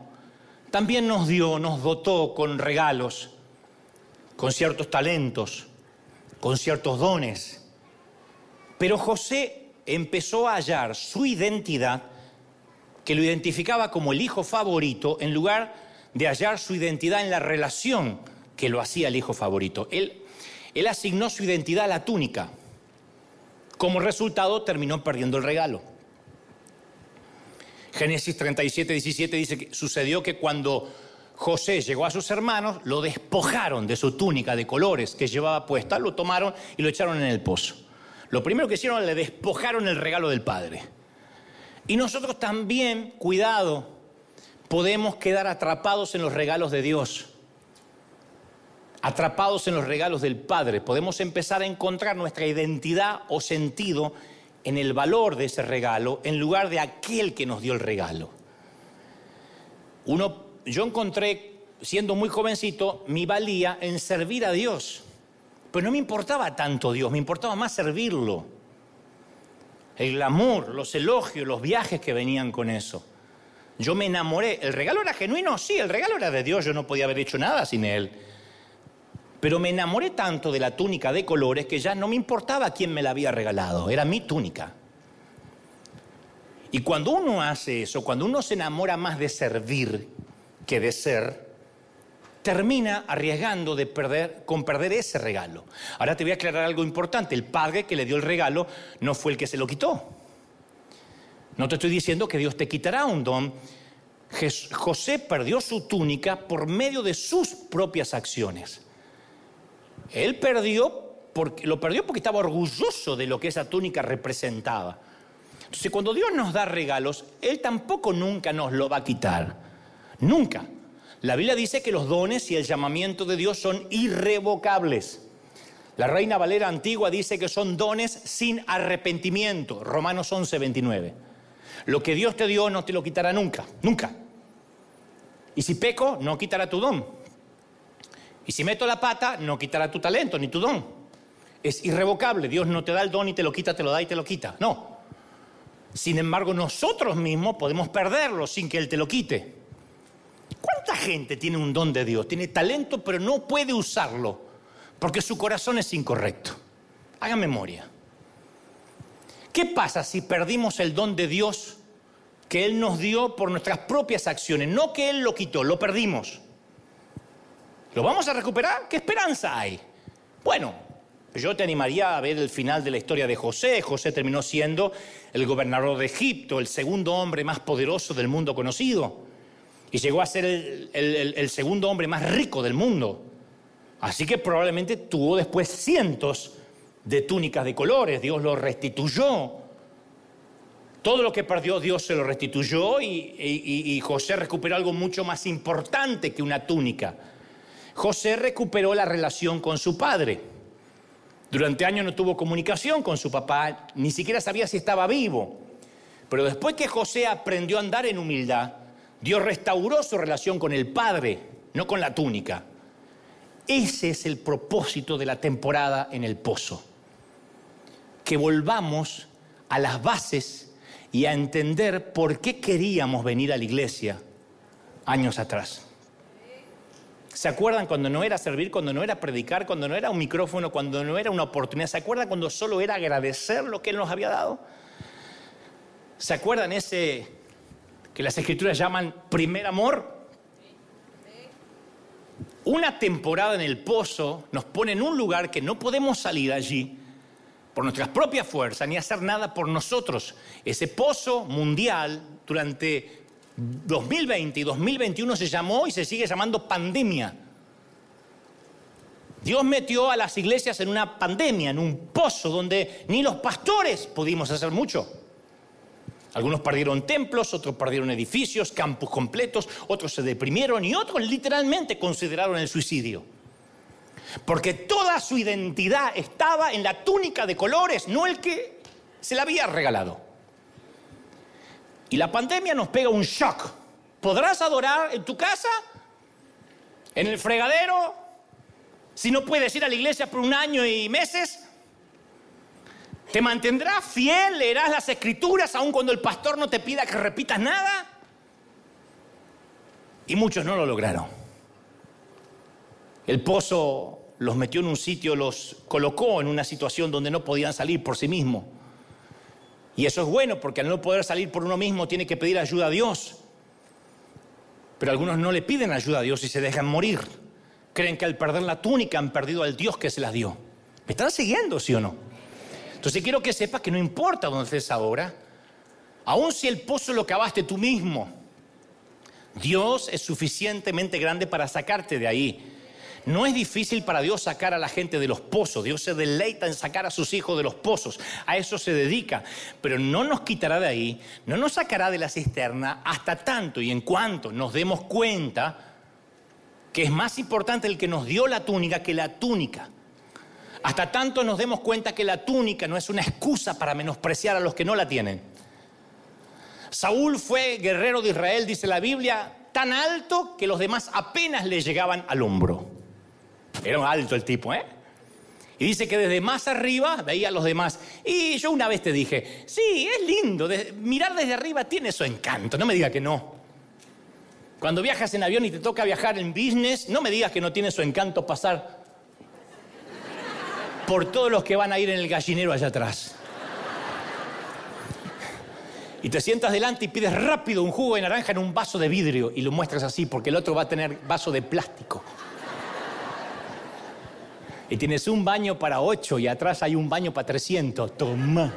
también nos dio, nos dotó con regalos, con ciertos talentos, con ciertos dones. Pero José empezó a hallar su identidad, que lo identificaba como el hijo favorito, en lugar de hallar su identidad en la relación que lo hacía el hijo favorito. Él, él asignó su identidad a la túnica. Como resultado terminó perdiendo el regalo. Génesis 37, 17 dice que sucedió que cuando José llegó a sus hermanos, lo despojaron de su túnica de colores que llevaba puesta, lo tomaron y lo echaron en el pozo. Lo primero que hicieron, le despojaron el regalo del Padre. Y nosotros también, cuidado, podemos quedar atrapados en los regalos de Dios, atrapados en los regalos del Padre. Podemos empezar a encontrar nuestra identidad o sentido en el valor de ese regalo en lugar de aquel que nos dio el regalo. Uno, yo encontré, siendo muy jovencito, mi valía en servir a Dios. Pero no me importaba tanto Dios, me importaba más servirlo. El amor, los elogios, los viajes que venían con eso. Yo me enamoré. ¿El regalo era genuino? Sí, el regalo era de Dios, yo no podía haber hecho nada sin él. Pero me enamoré tanto de la túnica de colores que ya no me importaba quién me la había regalado, era mi túnica. Y cuando uno hace eso, cuando uno se enamora más de servir que de ser, termina arriesgando de perder, con perder ese regalo. Ahora te voy a aclarar algo importante. El padre que le dio el regalo no fue el que se lo quitó. No te estoy diciendo que Dios te quitará un don. José perdió su túnica por medio de sus propias acciones. Él perdió, porque, lo perdió porque estaba orgulloso de lo que esa túnica representaba. Entonces, cuando Dios nos da regalos, Él tampoco nunca nos lo va a quitar. Nunca. La Biblia dice que los dones y el llamamiento de Dios son irrevocables. La Reina Valera antigua dice que son dones sin arrepentimiento. Romanos 11, 29. Lo que Dios te dio no te lo quitará nunca, nunca. Y si peco, no quitará tu don. Y si meto la pata, no quitará tu talento ni tu don. Es irrevocable. Dios no te da el don y te lo quita, te lo da y te lo quita. No. Sin embargo, nosotros mismos podemos perderlo sin que Él te lo quite. ¿Cuánta gente tiene un don de Dios? Tiene talento, pero no puede usarlo porque su corazón es incorrecto. Haga memoria. ¿Qué pasa si perdimos el don de Dios que Él nos dio por nuestras propias acciones? No que Él lo quitó, lo perdimos. ¿Lo vamos a recuperar? ¿Qué esperanza hay? Bueno, yo te animaría a ver el final de la historia de José. José terminó siendo el gobernador de Egipto, el segundo hombre más poderoso del mundo conocido. Y llegó a ser el, segundo hombre más rico del mundo. Así que probablemente tuvo después cientos de túnicas de colores. Dios lo restituyó Todo lo que perdió Dios se lo restituyó y, José recuperó algo mucho más importante que una túnica. José recuperó la relación con su padre. Durante años no tuvo comunicación con su papá, ni siquiera sabía si estaba vivo. Pero después que José aprendió a andar en humildad, Dios restauró su relación con el padre, no con la túnica. Ese es el propósito de la temporada en el pozo. Que volvamos a las bases y a entender por qué queríamos venir a la iglesia años atrás. ¿Se acuerdan cuando no era servir, cuando no era predicar, cuando no era un micrófono, cuando no era una oportunidad? ¿Se acuerdan cuando solo era agradecer lo que Él nos había dado? ¿Se acuerdan ese que las escrituras llaman primer amor? Una temporada en el pozo nos pone en un lugar que no podemos salir allí por nuestras propias fuerzas ni hacer nada por nosotros. Ese pozo mundial durante 2020 y 2021 se llamó y se sigue llamando pandemia. Dios metió a las iglesias en una pandemia, en un pozo donde ni los pastores pudimos hacer mucho. Algunos perdieron templos, otros perdieron edificios, campus completos, otros se deprimieron y otros literalmente consideraron el suicidio. Porque toda su identidad estaba en la túnica de colores, no el que se la había regalado. Y la pandemia nos pega un shock. ¿Podrás adorar en tu casa? ¿En el fregadero? Si no puedes ir a la iglesia por un año y meses. ¿Te mantendrás fiel? ¿Leerás las escrituras aun cuando el pastor no te pida que repitas nada? Y muchos no lo lograron. El pozo los metió en un sitio, los colocó en una situación donde no podían salir por sí mismos. Y eso es bueno porque al no poder salir por uno mismo tiene que pedir ayuda a Dios. Pero algunos no le piden ayuda a Dios y se dejan morir. Creen que al perder la túnica han perdido al Dios que se las dio. ¿Me están siguiendo, sí o no? Entonces quiero que sepas que no importa dónde estés ahora, aun si el pozo lo cavaste tú mismo, Dios es suficientemente grande para sacarte de ahí. No es difícil para Dios sacar a la gente de los pozos. Dios se deleita en sacar a sus hijos de los pozos. A eso se dedica. Pero no nos quitará de ahí, no nos sacará de la cisterna hasta tanto y en cuanto nos demos cuenta que es más importante el que nos dio la túnica que la túnica. Hasta tanto nos demos cuenta que la túnica no es una excusa para menospreciar a los que no la tienen. Saúl fue guerrero de Israel, dice la Biblia, tan alto que los demás apenas le llegaban al hombro. Era alto el tipo, ¿eh? Y dice que desde más arriba veía a los demás. Y yo una vez te dije, sí, es lindo, mirar desde arriba tiene su encanto, no me diga que no. Cuando viajas en avión y te toca viajar en business, no me digas que no tiene su encanto pasar por todos los que van a ir en el gallinero allá atrás. Y te sientas delante y pides rápido un jugo de naranja en un vaso de vidrio y lo muestras así porque el otro va a tener vaso de plástico y tienes un baño para ocho y atrás hay un baño para 300. Toma.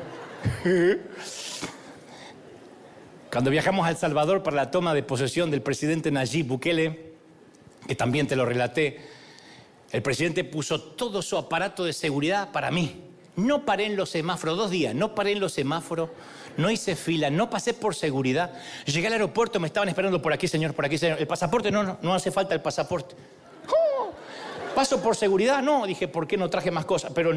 Cuando viajamos a El Salvador para la toma de posesión del presidente Nayib Bukele, que también te lo relaté, el presidente puso todo su aparato de seguridad para mí. No paré en los semáforos, dos días, no paré en los semáforos, no hice fila, no pasé por seguridad. Llegué al aeropuerto, me estaban esperando por aquí, señor, por aquí, señor. El pasaporte, no, no, no hace falta el pasaporte. ¿Paso por seguridad? No, dije, ¿por qué no traje más cosas? Pero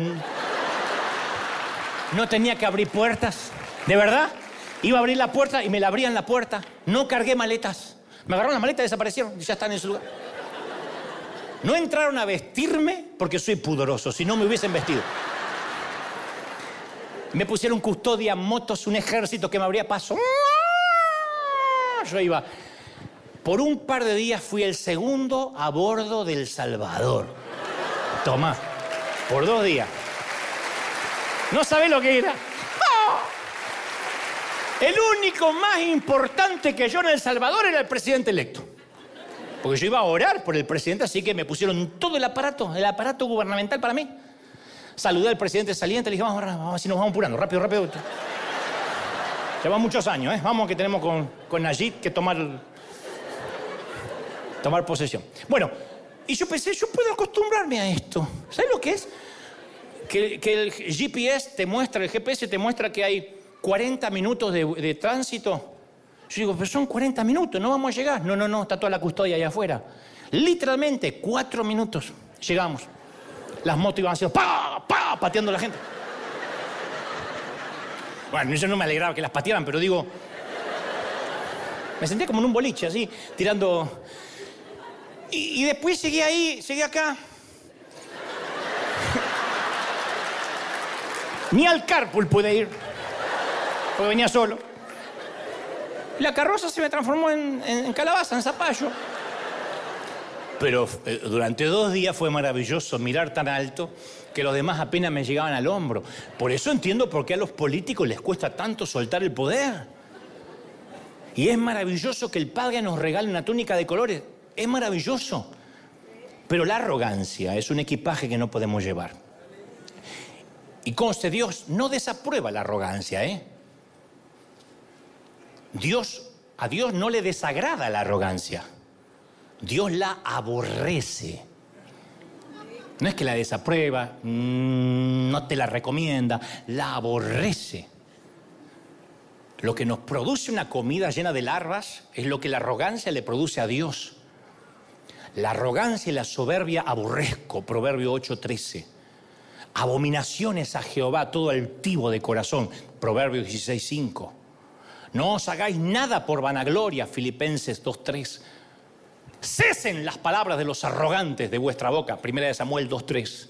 no tenía que abrir puertas. ¿De verdad? Iba a abrir la puerta y me la abrían la puerta. No cargué maletas. Me agarraron la maleta y desaparecieron. Ya están en su lugar. No entraron a vestirme porque soy pudoroso, si no me hubiesen vestido. Me pusieron custodia, motos, un ejército que me abría paso. Yo iba. Por un par de días fui el segundo a bordo del Salvador. Toma, por dos días. No sabés lo que era. ¡Ah! El único más importante que yo en El Salvador era el presidente electo. Porque yo iba a orar por el presidente, así que me pusieron todo el aparato, el aparato gubernamental para mí. Saludé al presidente saliente, le dije, vamos, vamos, así nos vamos apurando, rápido, rápido. Lleva muchos años, ¿eh? Vamos que tenemos con, con Najid que tomar tomar posesión. Bueno, y yo pensé, yo puedo acostumbrarme a esto. ¿Sabes lo que es? Que, el GPS te muestra, el GPS te muestra que hay 40 minutos de, de tránsito. Yo digo, pero son 40 minutos, no vamos a llegar. No, no, no, está toda la custodia allá afuera. Literalmente, cuatro minutos. Llegamos. Las motos iban haciendo pa, pa, pateando a la gente. Bueno, yo no me alegraba que las patearan, pero digo. Me sentía como en un boliche, así, tirando. Y, y después seguí ahí, seguí acá. Ni al carpool pude ir, porque venía solo. La carroza se me transformó en, calabaza, en zapallo. Pero eh, durante dos días fue maravilloso mirar tan alto que los demás apenas me llegaban al hombro. Por eso entiendo por qué a los políticos les cuesta tanto soltar el poder. Y es maravilloso que el Padre nos regale una túnica de colores. Es maravilloso. Pero la arrogancia es un equipaje que no podemos llevar. Y conste, Dios no desaprueba la arrogancia, ¿eh? Dios, a Dios no le desagrada la arrogancia. Dios la aborrece. No es que la desaprueba, mm, no te la recomienda, la aborrece. Lo que nos produce una comida llena de larvas es lo que la arrogancia le produce a Dios. La arrogancia y la soberbia aborrezco, Proverbio 8:13. Abominaciones a Jehová todo altivo de corazón, Proverbio 16:5. No os hagáis nada por vanagloria, Filipenses 2:3. Cesen las palabras de los arrogantes de vuestra boca, Primera de Samuel 2:3.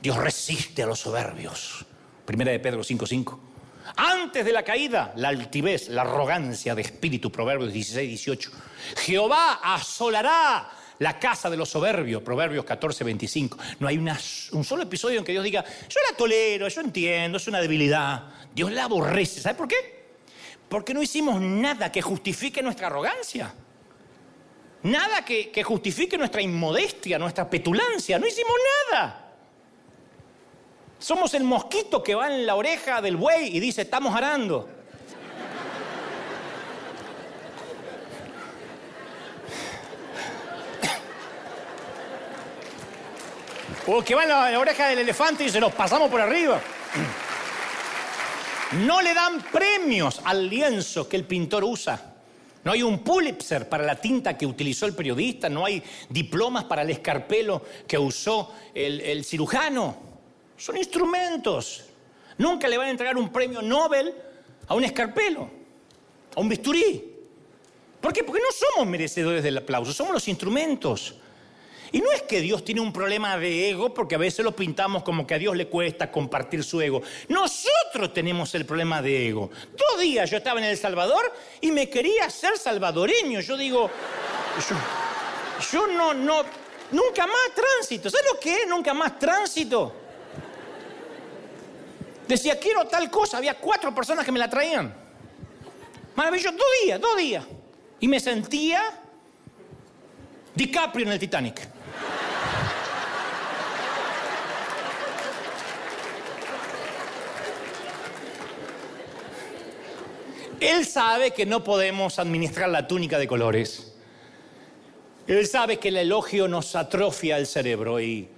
Dios resiste a los soberbios, Primera de Pedro 5:5. Antes de la caída, la altivez, la arrogancia de espíritu, Proverbios 16, 18. Jehová asolará la casa de los soberbios, Proverbios 14, 25. No hay un solo episodio en que Dios diga, yo la tolero, yo entiendo, es una debilidad. Dios la aborrece. ¿Sabe por qué? Porque no hicimos nada que justifique nuestra arrogancia. Nada que, que justifique nuestra inmodestia, nuestra petulancia. No hicimos nada. Somos el mosquito que va en la oreja del buey y dice, estamos arando. O que va en la, oreja del elefante y se los pasamos por arriba. No le dan premios al lienzo que el pintor usa. No hay un Pulitzer para la tinta que utilizó el periodista, no hay diplomas para el escarpelo que usó el, el cirujano. Son instrumentos. Nunca le van a entregar un premio Nobel a un escarpelo, a un bisturí. ¿Por qué? Porque no somos merecedores del aplauso, somos los instrumentos. Y no es que Dios tiene un problema de ego, porque a veces lo pintamos como que a Dios le cuesta compartir su ego. Nosotros tenemos el problema de ego. Dos días yo estaba en El Salvador y me quería ser salvadoreño. Yo digo, yo, no, no, nunca más tránsito. ¿Sabes lo que es nunca más tránsito? Decía, quiero tal cosa. Había cuatro personas que me la traían. Maravilloso, dos días, dos días. Y me sentía DiCaprio en el Titanic. Él sabe que no podemos administrar la túnica de colores. Él sabe que el elogio nos atrofia el cerebro y,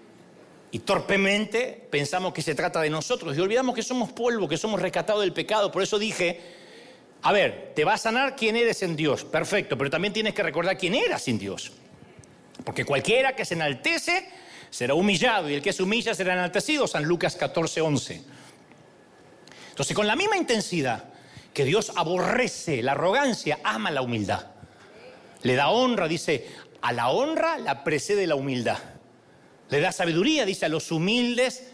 y torpemente pensamos que se trata de nosotros y olvidamos que somos polvo, que somos rescatados del pecado. Por eso dije, a ver, te va a sanar quién eres en Dios, perfecto, pero también tienes que recordar quién eras sin Dios. Porque cualquiera que se enaltece será humillado y el que se humilla será enaltecido, San Lucas 14, 11. Entonces, con la misma intensidad que Dios aborrece la arrogancia, ama la humildad. Le da honra, dice, a la honra la precede la humildad. Le da sabiduría, dice, a los humildes,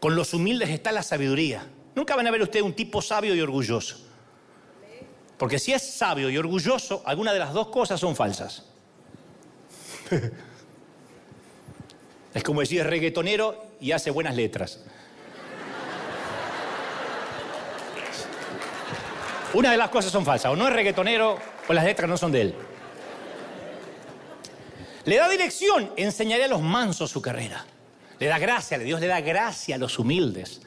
con los humildes está la sabiduría. Nunca van a ver ustedes un tipo sabio y orgulloso. Porque si es sabio y orgulloso, alguna de las dos cosas son falsas. Es como decir, es reggaetonero y hace buenas letras. Una de las cosas son falsas, o no es reggaetonero o las letras no son de él. Le da dirección, enseñaré a los mansos su carrera. Le da gracia, Dios le da gracia a los humildes.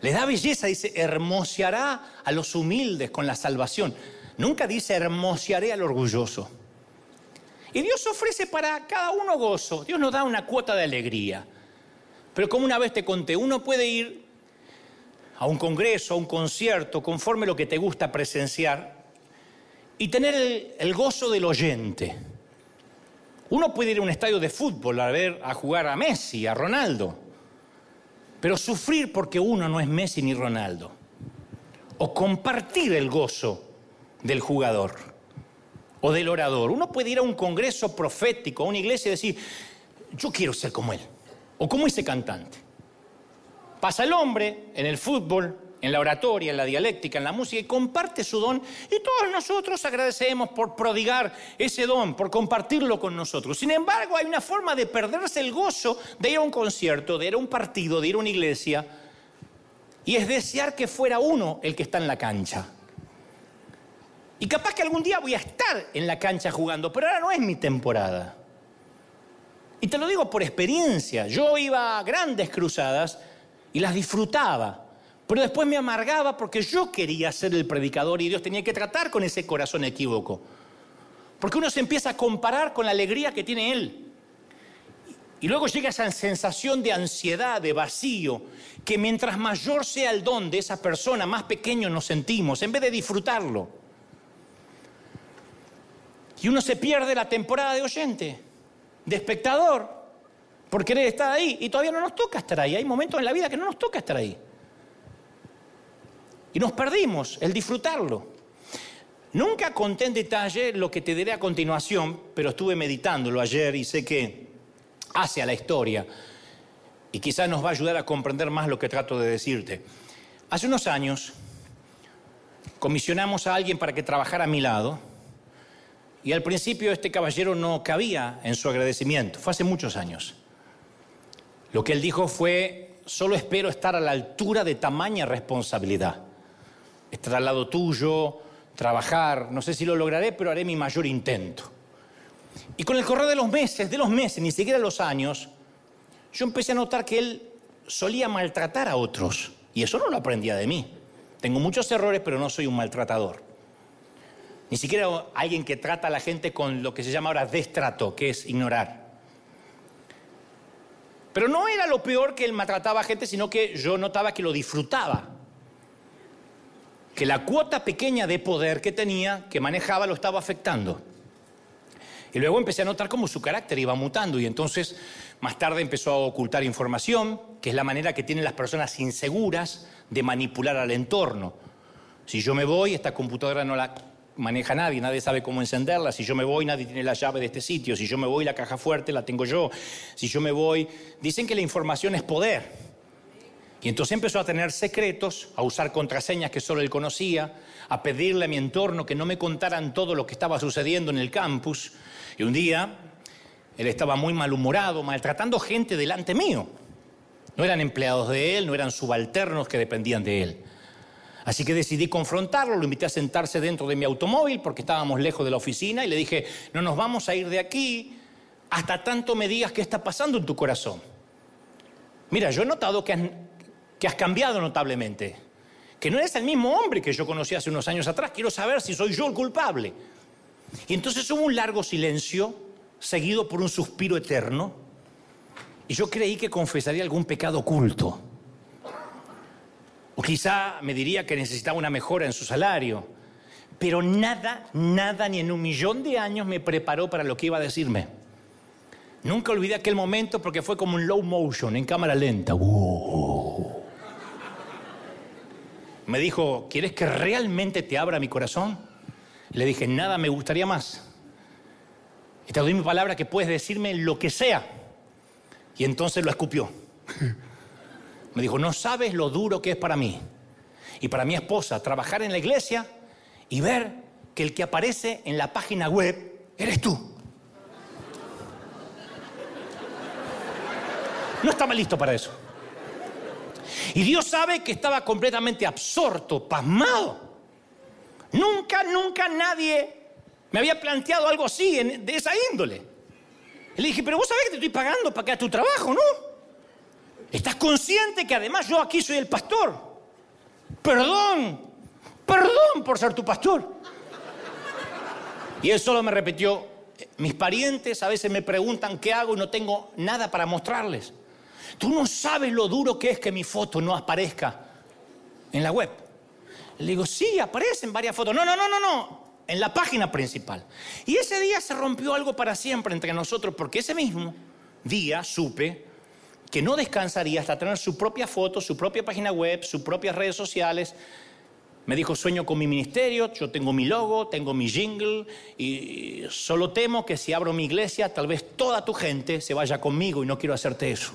Le da belleza, dice, hermoseará a los humildes con la salvación. Nunca dice hermosearé al orgulloso. Y Dios ofrece para cada uno gozo. Dios nos da una cuota de alegría. Pero como una vez te conté, uno puede ir a un congreso, a un concierto, conforme lo que te gusta presenciar, y tener el, gozo del oyente. Uno puede ir a un estadio de fútbol a ver a jugar a Messi, a Ronaldo, pero sufrir porque uno no es Messi ni Ronaldo, o compartir el gozo del jugador o del orador. Uno puede ir a un congreso profético, a una iglesia y decir, yo quiero ser como él, o como ese cantante. Pasa el hombre en el fútbol, en la oratoria, en la dialéctica, en la música, y comparte su don. Y todos nosotros agradecemos por prodigar ese don, por compartirlo con nosotros. Sin embargo, hay una forma de perderse el gozo de ir a un concierto, de ir a un partido, de ir a una iglesia, y es desear que fuera uno el que está en la cancha. Y capaz que algún día voy a estar en la cancha jugando, pero ahora no es mi temporada. Y te lo digo por experiencia. Yo iba a grandes cruzadas y las disfrutaba. Pero después me amargaba porque yo quería ser el predicador y Dios tenía que tratar con ese corazón equívoco. Porque uno se empieza a comparar con la alegría que tiene Él. Y luego llega esa sensación de ansiedad, de vacío, que mientras mayor sea el don de esa persona, más pequeño nos sentimos, en vez de disfrutarlo. Y uno se pierde la temporada de oyente, de espectador, por querer estar ahí. Y todavía no nos toca estar ahí. Hay momentos en la vida que no nos toca estar ahí. Y nos perdimos el disfrutarlo. Nunca conté en detalle lo que te diré a continuación, pero estuve meditándolo ayer y sé que hace a la historia y quizás nos va a ayudar a comprender más lo que trato de decirte. Hace unos años comisionamos a alguien para que trabajara a mi lado y al principio este caballero no cabía en su agradecimiento, fue hace muchos años. Lo que él dijo fue, solo espero estar a la altura de tamaña responsabilidad. Estar al lado tuyo, trabajar, no sé si lo lograré, pero haré mi mayor intento. Y con el correr de los meses, de los meses, ni siquiera los años, yo empecé a notar que él solía maltratar a otros. Y eso no lo aprendía de mí. Tengo muchos errores, pero no soy un maltratador. Ni siquiera alguien que trata a la gente con lo que se llama ahora destrato, que es ignorar. Pero no era lo peor que él maltrataba a gente, sino que yo notaba que lo disfrutaba. Que la cuota pequeña de poder que tenía, que manejaba, lo estaba afectando. Y luego empecé a notar cómo su carácter iba mutando y entonces más tarde empezó a ocultar información, que es la manera que tienen las personas inseguras de manipular al entorno. Si yo me voy, esta computadora no la maneja nadie, nadie sabe cómo encenderla. Si yo me voy, nadie tiene la llave de este sitio. Si yo me voy, la caja fuerte la tengo yo. Si yo me voy, dicen que la información es poder. Y entonces empezó a tener secretos, a usar contraseñas que solo él conocía, a pedirle a mi entorno que no me contaran todo lo que estaba sucediendo en el campus. Y un día él estaba muy malhumorado, maltratando gente delante mío. No eran empleados de él, no eran subalternos que dependían de él. Así que decidí confrontarlo, lo invité a sentarse dentro de mi automóvil porque estábamos lejos de la oficina y le dije, no nos vamos a ir de aquí hasta tanto me digas qué está pasando en tu corazón. Mira, yo he notado que has, que has cambiado notablemente, que no eres el mismo hombre que yo conocí hace unos años atrás, quiero saber si soy yo el culpable. Y entonces hubo un largo silencio, seguido por un suspiro eterno, y yo creí que confesaría algún pecado oculto. O quizá me diría que necesitaba una mejora en su salario. Pero nada, nada, ni en un millón de años me preparó para lo que iba a decirme. Nunca olvidé aquel momento porque fue como un low motion, en cámara lenta. Me dijo, ¿quieres que realmente te abra mi corazón? Le dije, nada me gustaría más. Y te doy mi palabra que puedes decirme lo que sea. Y entonces lo escupió. Me dijo, no sabes lo duro que es para mí y para mi esposa trabajar en la iglesia y ver que el que aparece en la página web eres tú. No estaba listo para eso. Y Dios sabe que estaba completamente absorto, pasmado. Nunca, nunca nadie me había planteado algo así, de esa índole. le dije, pero vos sabés que te estoy pagando para que hagas tu trabajo, ¿no? ¿Estás consciente que además yo aquí soy el pastor? Perdón, perdón por ser tu pastor. Y él solo me repitió, mis parientes a veces me preguntan qué hago y no tengo nada para mostrarles. Tú no sabes lo duro que es que mi foto no aparezca en la web. Le digo, sí, aparecen varias fotos. No, no, no, no, no, en la página principal. Y ese día se rompió algo para siempre entre nosotros, porque ese mismo día supe que no descansaría hasta tener su propia foto, su propia página web, sus propias redes sociales. Me dijo, sueño con mi ministerio, yo tengo mi logo, tengo mi jingle y solo temo que si abro mi iglesia, tal vez toda tu gente se vaya conmigo y no quiero hacerte eso.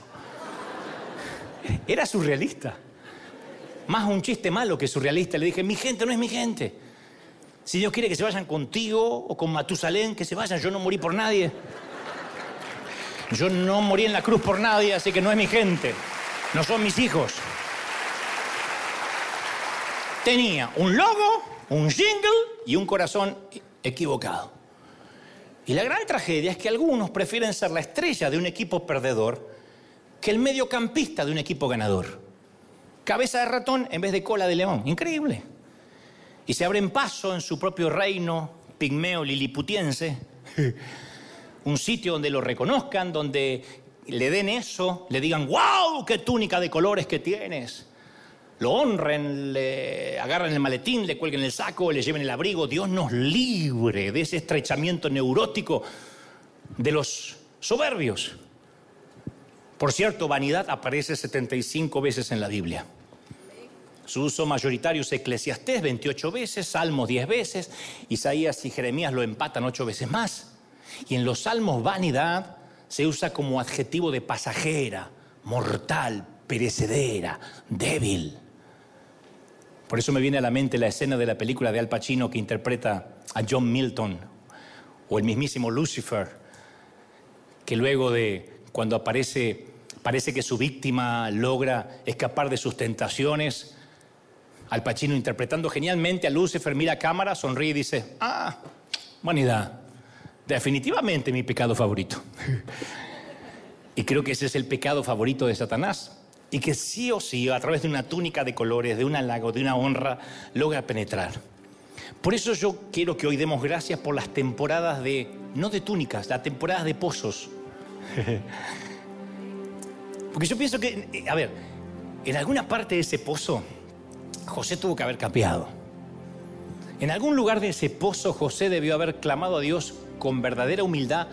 Era surrealista. Más un chiste malo que surrealista. Le dije, mi gente no es mi gente. Si Dios quiere que se vayan contigo o con Matusalén, que se vayan, yo no morí por nadie. Yo no morí en la cruz por nadie, así que no es mi gente. No son mis hijos. Tenía un logo, un jingle y un corazón equivocado. Y la gran tragedia es que algunos prefieren ser la estrella de un equipo perdedor que el mediocampista de un equipo ganador. Cabeza de ratón en vez de cola de león. Increíble. Y se abren paso en su propio reino pigmeo liliputiense un sitio donde lo reconozcan, donde le den eso, le digan, wow, qué túnica de colores que tienes. Lo honren, le agarran el maletín, le cuelguen el saco, le lleven el abrigo. Dios nos libre de ese estrechamiento neurótico de los soberbios. Por cierto, vanidad aparece 75 veces en la Biblia. Su uso mayoritario es Eclesiastés 28 veces, Salmos 10 veces, Isaías y Jeremías lo empatan 8 veces más. Y en los salmos vanidad se usa como adjetivo de pasajera, mortal, perecedera, débil. Por eso me viene a la mente la escena de la película de Al Pacino que interpreta a John Milton o el mismísimo Lucifer, que luego de cuando aparece, parece que su víctima logra escapar de sus tentaciones, Al Pacino interpretando genialmente a Lucifer mira a cámara, sonríe y dice, ah, vanidad definitivamente mi pecado favorito. Y creo que ese es el pecado favorito de Satanás. Y que sí o sí, a través de una túnica de colores, de un halago, de una honra, logra penetrar. Por eso yo quiero que hoy demos gracias por las temporadas de, no de túnicas, las temporadas de pozos. Porque yo pienso que, a ver, en alguna parte de ese pozo, José tuvo que haber cambiado. En algún lugar de ese pozo, José debió haber clamado a Dios con verdadera humildad,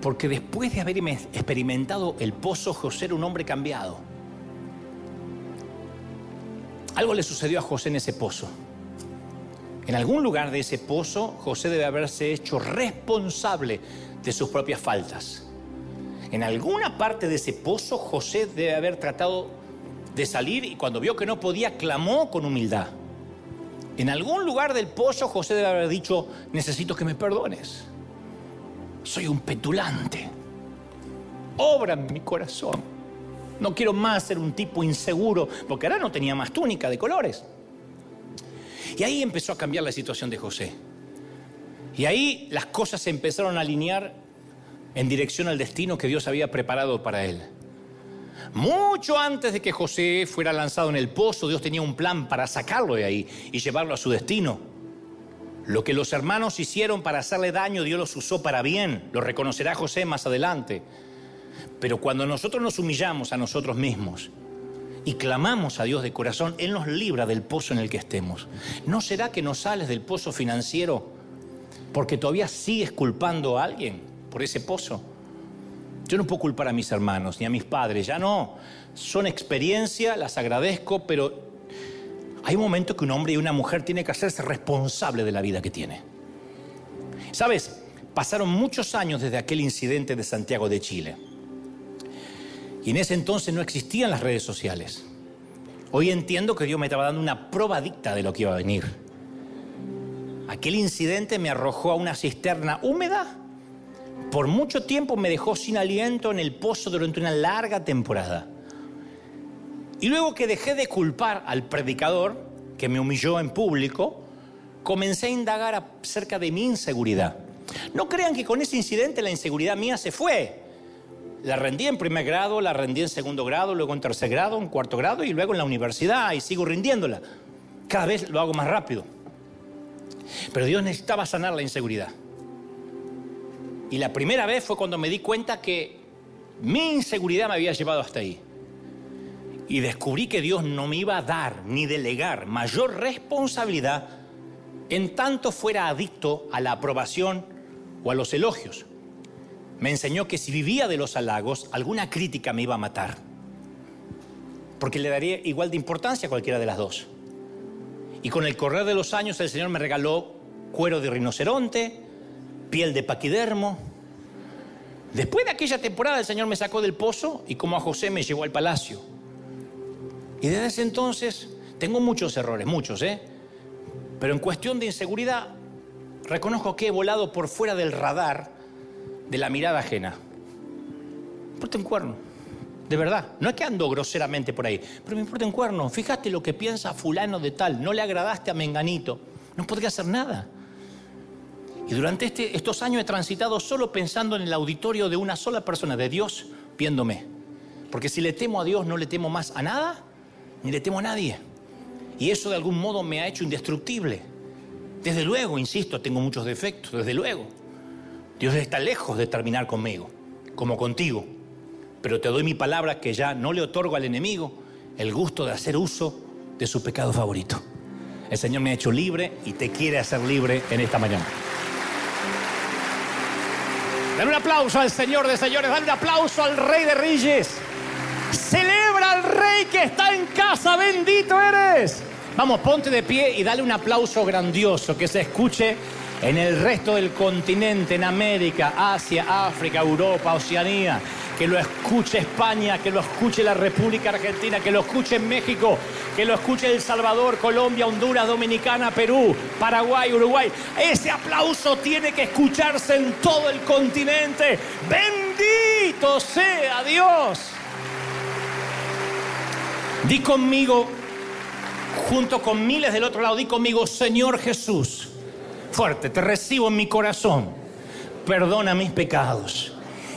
porque después de haber experimentado el pozo, José era un hombre cambiado. Algo le sucedió a José en ese pozo. En algún lugar de ese pozo, José debe haberse hecho responsable de sus propias faltas. En alguna parte de ese pozo, José debe haber tratado de salir y cuando vio que no podía, clamó con humildad. En algún lugar del pozo, José debe haber dicho, necesito que me perdones soy un petulante. Obra en mi corazón. No quiero más ser un tipo inseguro, porque ahora no tenía más túnica de colores. Y ahí empezó a cambiar la situación de José. Y ahí las cosas se empezaron a alinear en dirección al destino que Dios había preparado para él. Mucho antes de que José fuera lanzado en el pozo, Dios tenía un plan para sacarlo de ahí y llevarlo a su destino. Lo que los hermanos hicieron para hacerle daño, Dios los usó para bien. Lo reconocerá José más adelante. Pero cuando nosotros nos humillamos a nosotros mismos y clamamos a Dios de corazón, Él nos libra del pozo en el que estemos. ¿No será que no sales del pozo financiero porque todavía sigues culpando a alguien por ese pozo? Yo no puedo culpar a mis hermanos ni a mis padres, ya no. Son experiencia, las agradezco, pero hay un momento que un hombre y una mujer tienen que hacerse responsable de la vida que tiene. ¿Sabes? Pasaron muchos años desde aquel incidente de Santiago de Chile. Y en ese entonces no existían las redes sociales. Hoy entiendo que Dios me estaba dando una probadita de lo que iba a venir. Aquel incidente me arrojó a una cisterna húmeda. Por mucho tiempo me dejó sin aliento en el pozo durante una larga temporada. Y luego que dejé de culpar al predicador, que me humilló en público, comencé a indagar acerca de mi inseguridad. No crean que con ese incidente la inseguridad mía se fue. La rendí en primer grado, la rendí en segundo grado, luego en tercer grado, en cuarto grado y luego en la universidad y sigo rindiéndola. Cada vez lo hago más rápido. Pero Dios necesitaba sanar la inseguridad. Y la primera vez fue cuando me di cuenta que mi inseguridad me había llevado hasta ahí. Y descubrí que Dios no me iba a dar ni delegar mayor responsabilidad en tanto fuera adicto a la aprobación o a los elogios. Me enseñó que si vivía de los halagos, alguna crítica me iba a matar. Porque le daría igual de importancia a cualquiera de las dos. Y con el correr de los años el Señor me regaló cuero de rinoceronte, piel de paquidermo. Después de aquella temporada el Señor me sacó del pozo y como a José me llevó al palacio. Y desde ese entonces tengo muchos errores, muchos, ¿eh? Pero en cuestión de inseguridad, reconozco que he volado por fuera del radar de la mirada ajena. Importa un cuerno, de verdad. No es que ando groseramente por ahí, pero me importa un cuerno. Fíjate lo que piensa fulano de tal. No le agradaste a Menganito. No podría hacer nada. Y durante este, estos años he transitado solo pensando en el auditorio de una sola persona, de Dios, viéndome. Porque si le temo a Dios, no le temo más a nada, ni le temo a nadie. Y eso de algún modo me ha hecho indestructible. Desde luego, insisto, tengo muchos defectos, desde luego. Dios está lejos de terminar conmigo, como contigo. Pero te doy mi palabra que ya no le otorgo al enemigo el gusto de hacer uso de su pecado favorito. El Señor me ha hecho libre y te quiere hacer libre en esta mañana. Dale un aplauso al Señor de señores, dale un aplauso al Rey de Reyes. Celebra al Rey que está en casa, bendito eres. Vamos, ponte de pie y dale un aplauso grandioso que se escuche en el resto del continente, en América, Asia, África, Europa, Oceanía. Que lo escuche España, que lo escuche la República Argentina, que lo escuche México, que lo escuche El Salvador, Colombia, Honduras, Dominicana, Perú, Paraguay, Uruguay. Ese aplauso tiene que escucharse en todo el continente. Bendito sea Dios. Di conmigo, junto con miles del otro lado, di conmigo, Señor Jesús fuerte, te recibo en mi corazón, perdona mis pecados,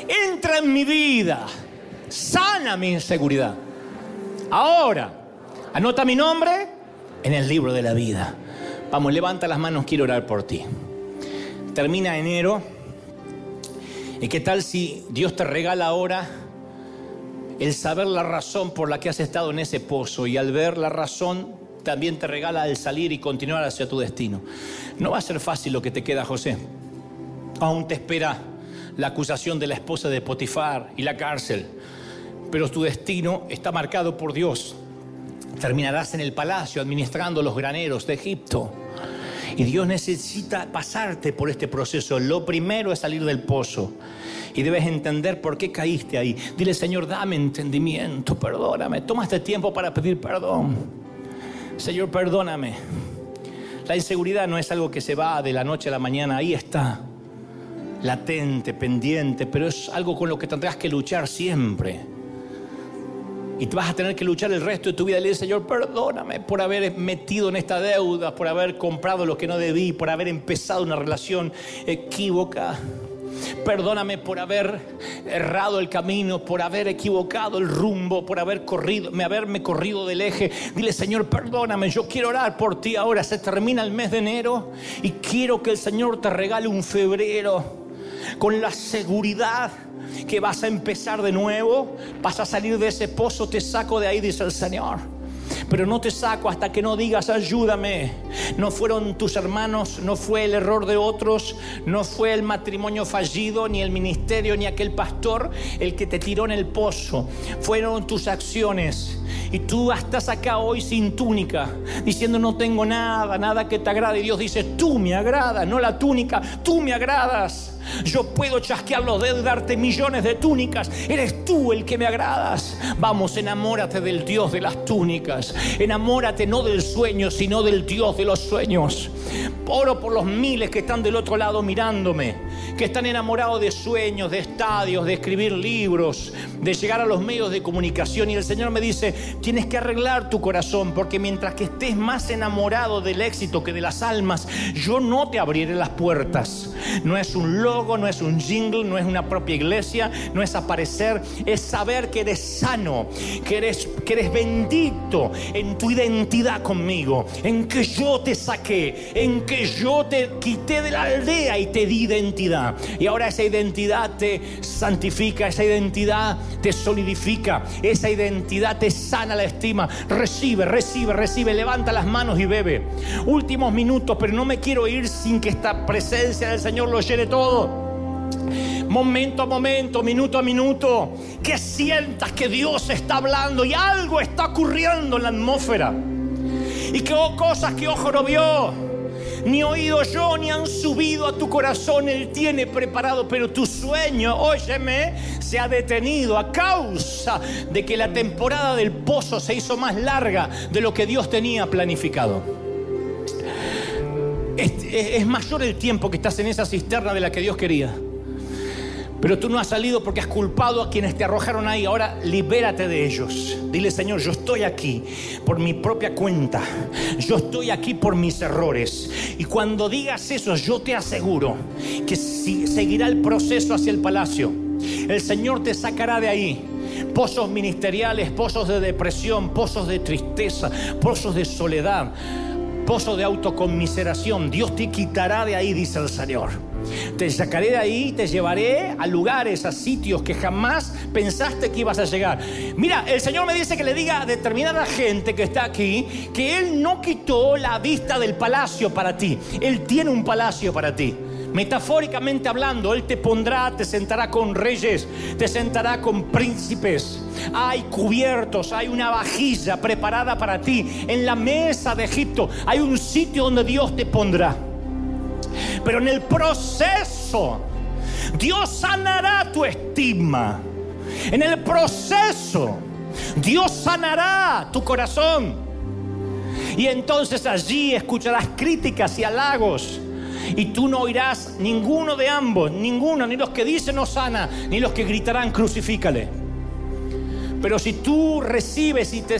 entra en mi vida, sana mi inseguridad. Ahora, anota mi nombre en el libro de la vida. Vamos, levanta las manos, quiero orar por ti. Termina enero. ¿Y qué tal si Dios te regala ahora el saber la razón por la que has estado en ese pozo y al ver la razón también te regala el salir y continuar hacia tu destino. No va a ser fácil lo que te queda, José. Aún te espera la acusación de la esposa de Potifar y la cárcel. Pero tu destino está marcado por Dios. Terminarás en el palacio administrando los graneros de Egipto. Y Dios necesita pasarte por este proceso. Lo primero es salir del pozo. Y debes entender por qué caíste ahí. Dile, Señor, dame entendimiento, perdóname. Toma este tiempo para pedir perdón. Señor, perdóname. La inseguridad no es algo que se va de la noche a la mañana, ahí está, latente, pendiente, pero es algo con lo que tendrás que luchar siempre. Y te vas a tener que luchar el resto de tu vida le Señor, perdóname por haber metido en esta deuda, por haber comprado lo que no debí, por haber empezado una relación equívoca. Perdóname por haber errado el camino, por haber equivocado el rumbo, por haber corrido, me haberme corrido del eje. Dile, Señor, perdóname, yo quiero orar por ti ahora. Se termina el mes de enero y quiero que el Señor te regale un febrero con la seguridad que vas a empezar de nuevo, vas a salir de ese pozo, te saco de ahí, dice el Señor pero no te saco hasta que no digas ayúdame. No fueron tus hermanos, no fue el error de otros, no fue el matrimonio fallido, ni el ministerio, ni aquel pastor el que te tiró en el pozo. Fueron tus acciones. Y tú estás acá hoy sin túnica, diciendo no tengo nada, nada que te agrade. Y Dios dice, tú me agradas, no la túnica, tú me agradas. Yo puedo chasquear los dedos y darte millones de túnicas. Eres tú el que me agradas. Vamos, enamórate del Dios de las túnicas. Enamórate no del sueño, sino del Dios de los sueños. Oro por los miles que están del otro lado mirándome, que están enamorados de sueños, de estadios, de escribir libros, de llegar a los medios de comunicación. Y el Señor me dice, tienes que arreglar tu corazón, porque mientras que estés más enamorado del éxito que de las almas, yo no te abriré las puertas. No es un no es un jingle, no es una propia iglesia, no es aparecer, es saber que eres sano, que eres, que eres bendito en tu identidad conmigo, en que yo te saqué, en que yo te quité de la aldea y te di identidad. Y ahora esa identidad te santifica, esa identidad te solidifica, esa identidad te sana la estima. Recibe, recibe, recibe, levanta las manos y bebe. Últimos minutos, pero no me quiero ir sin que esta presencia del Señor lo llene todo momento a momento, minuto a minuto, que sientas que Dios está hablando y algo está ocurriendo en la atmósfera. Y que cosas que ojo no vio, ni oído yo, ni han subido a tu corazón, Él tiene preparado, pero tu sueño, óyeme, se ha detenido a causa de que la temporada del pozo se hizo más larga de lo que Dios tenía planificado. Es, es mayor el tiempo que estás en esa cisterna de la que Dios quería. Pero tú no has salido porque has culpado a quienes te arrojaron ahí. Ahora libérate de ellos. Dile, Señor, yo estoy aquí por mi propia cuenta. Yo estoy aquí por mis errores. Y cuando digas eso, yo te aseguro que seguirá el proceso hacia el palacio. El Señor te sacará de ahí. Pozos ministeriales, pozos de depresión, pozos de tristeza, pozos de soledad, pozos de autoconmiseración. Dios te quitará de ahí, dice el Señor. Te sacaré de ahí, te llevaré a lugares, a sitios que jamás pensaste que ibas a llegar. Mira, el Señor me dice que le diga a determinada gente que está aquí que Él no quitó la vista del palacio para ti. Él tiene un palacio para ti. Metafóricamente hablando, Él te pondrá, te sentará con reyes, te sentará con príncipes. Hay cubiertos, hay una vajilla preparada para ti. En la mesa de Egipto hay un sitio donde Dios te pondrá. Pero en el proceso, Dios sanará tu estima. En el proceso, Dios sanará tu corazón. Y entonces allí escucharás críticas y halagos. Y tú no oirás ninguno de ambos, ninguno, ni los que dicen no sana, ni los que gritarán crucifícale. Pero si tú recibes y te,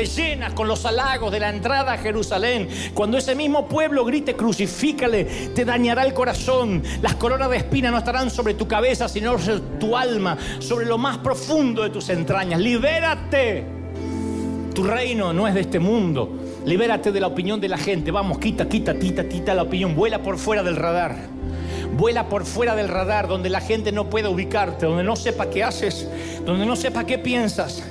llenas con los halagos de la entrada a Jerusalén, cuando ese mismo pueblo grite crucifícale, te dañará el corazón. Las coronas de espina no estarán sobre tu cabeza, sino sobre tu alma, sobre lo más profundo de tus entrañas. Libérate. Tu reino no es de este mundo. Libérate de la opinión de la gente. Vamos, quita, quita, quita, quita la opinión. Vuela por fuera del radar. Vuela por fuera del radar, donde la gente no pueda ubicarte, donde no sepa qué haces, donde no sepa qué piensas,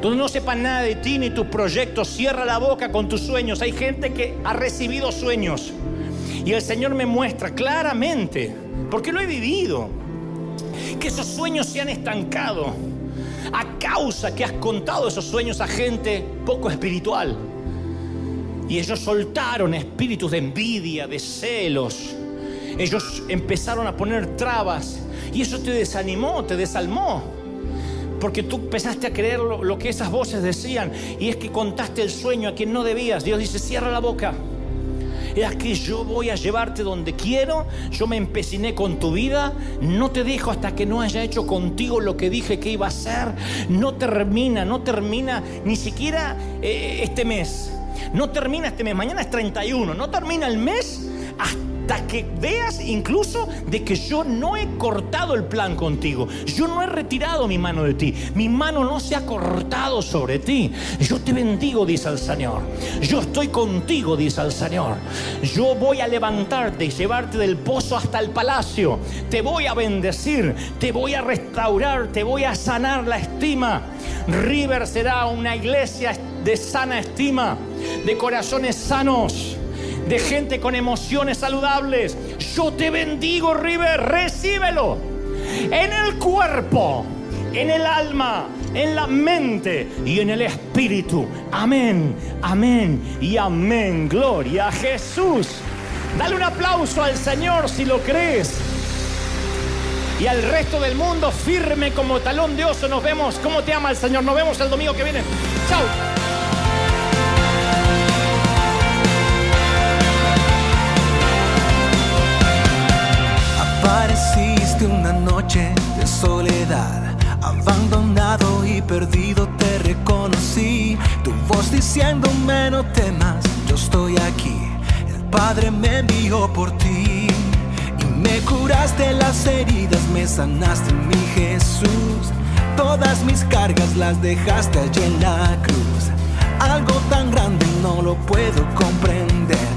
donde no sepa nada de ti ni tus proyectos. Cierra la boca con tus sueños. Hay gente que ha recibido sueños. Y el Señor me muestra claramente, porque lo he vivido, que esos sueños se han estancado a causa que has contado esos sueños a gente poco espiritual. Y ellos soltaron espíritus de envidia, de celos, ellos empezaron a poner trabas y eso te desanimó, te desalmó. Porque tú empezaste a creer lo, que esas voces decían y es que contaste el sueño a quien no debías. Dios dice, cierra la boca. Es que yo voy a llevarte donde quiero, yo me empeciné con tu vida, no te dejo hasta que no haya hecho contigo lo que dije que iba a hacer. No termina, no termina ni siquiera eh, este mes. No termina este mes, mañana es 31, no termina el mes hasta hasta que veas incluso de que yo no he cortado el plan contigo. Yo no he retirado mi mano de ti. Mi mano no se ha cortado sobre ti. Yo te bendigo, dice el Señor. Yo estoy contigo, dice el Señor. Yo voy a levantarte y llevarte del pozo hasta el palacio. Te voy a bendecir, te voy a restaurar, te voy a sanar la estima. River será una iglesia de sana estima, de corazones sanos de gente con emociones saludables. Yo te bendigo, River, recíbelo. En el cuerpo, en el alma, en la mente y en el espíritu. Amén, amén y amén. Gloria a Jesús. Dale un aplauso al Señor si lo crees. Y al resto del mundo firme como talón de oso. Nos vemos. ¿Cómo te ama el Señor? Nos vemos el domingo que viene. Chao. Apareciste una noche de soledad, abandonado y perdido te reconocí. Tu voz diciéndome no temas, yo estoy aquí. El Padre me envió por ti y me curaste las heridas, me sanaste mi Jesús. Todas mis cargas las dejaste allí en la cruz. Algo tan grande no lo puedo comprender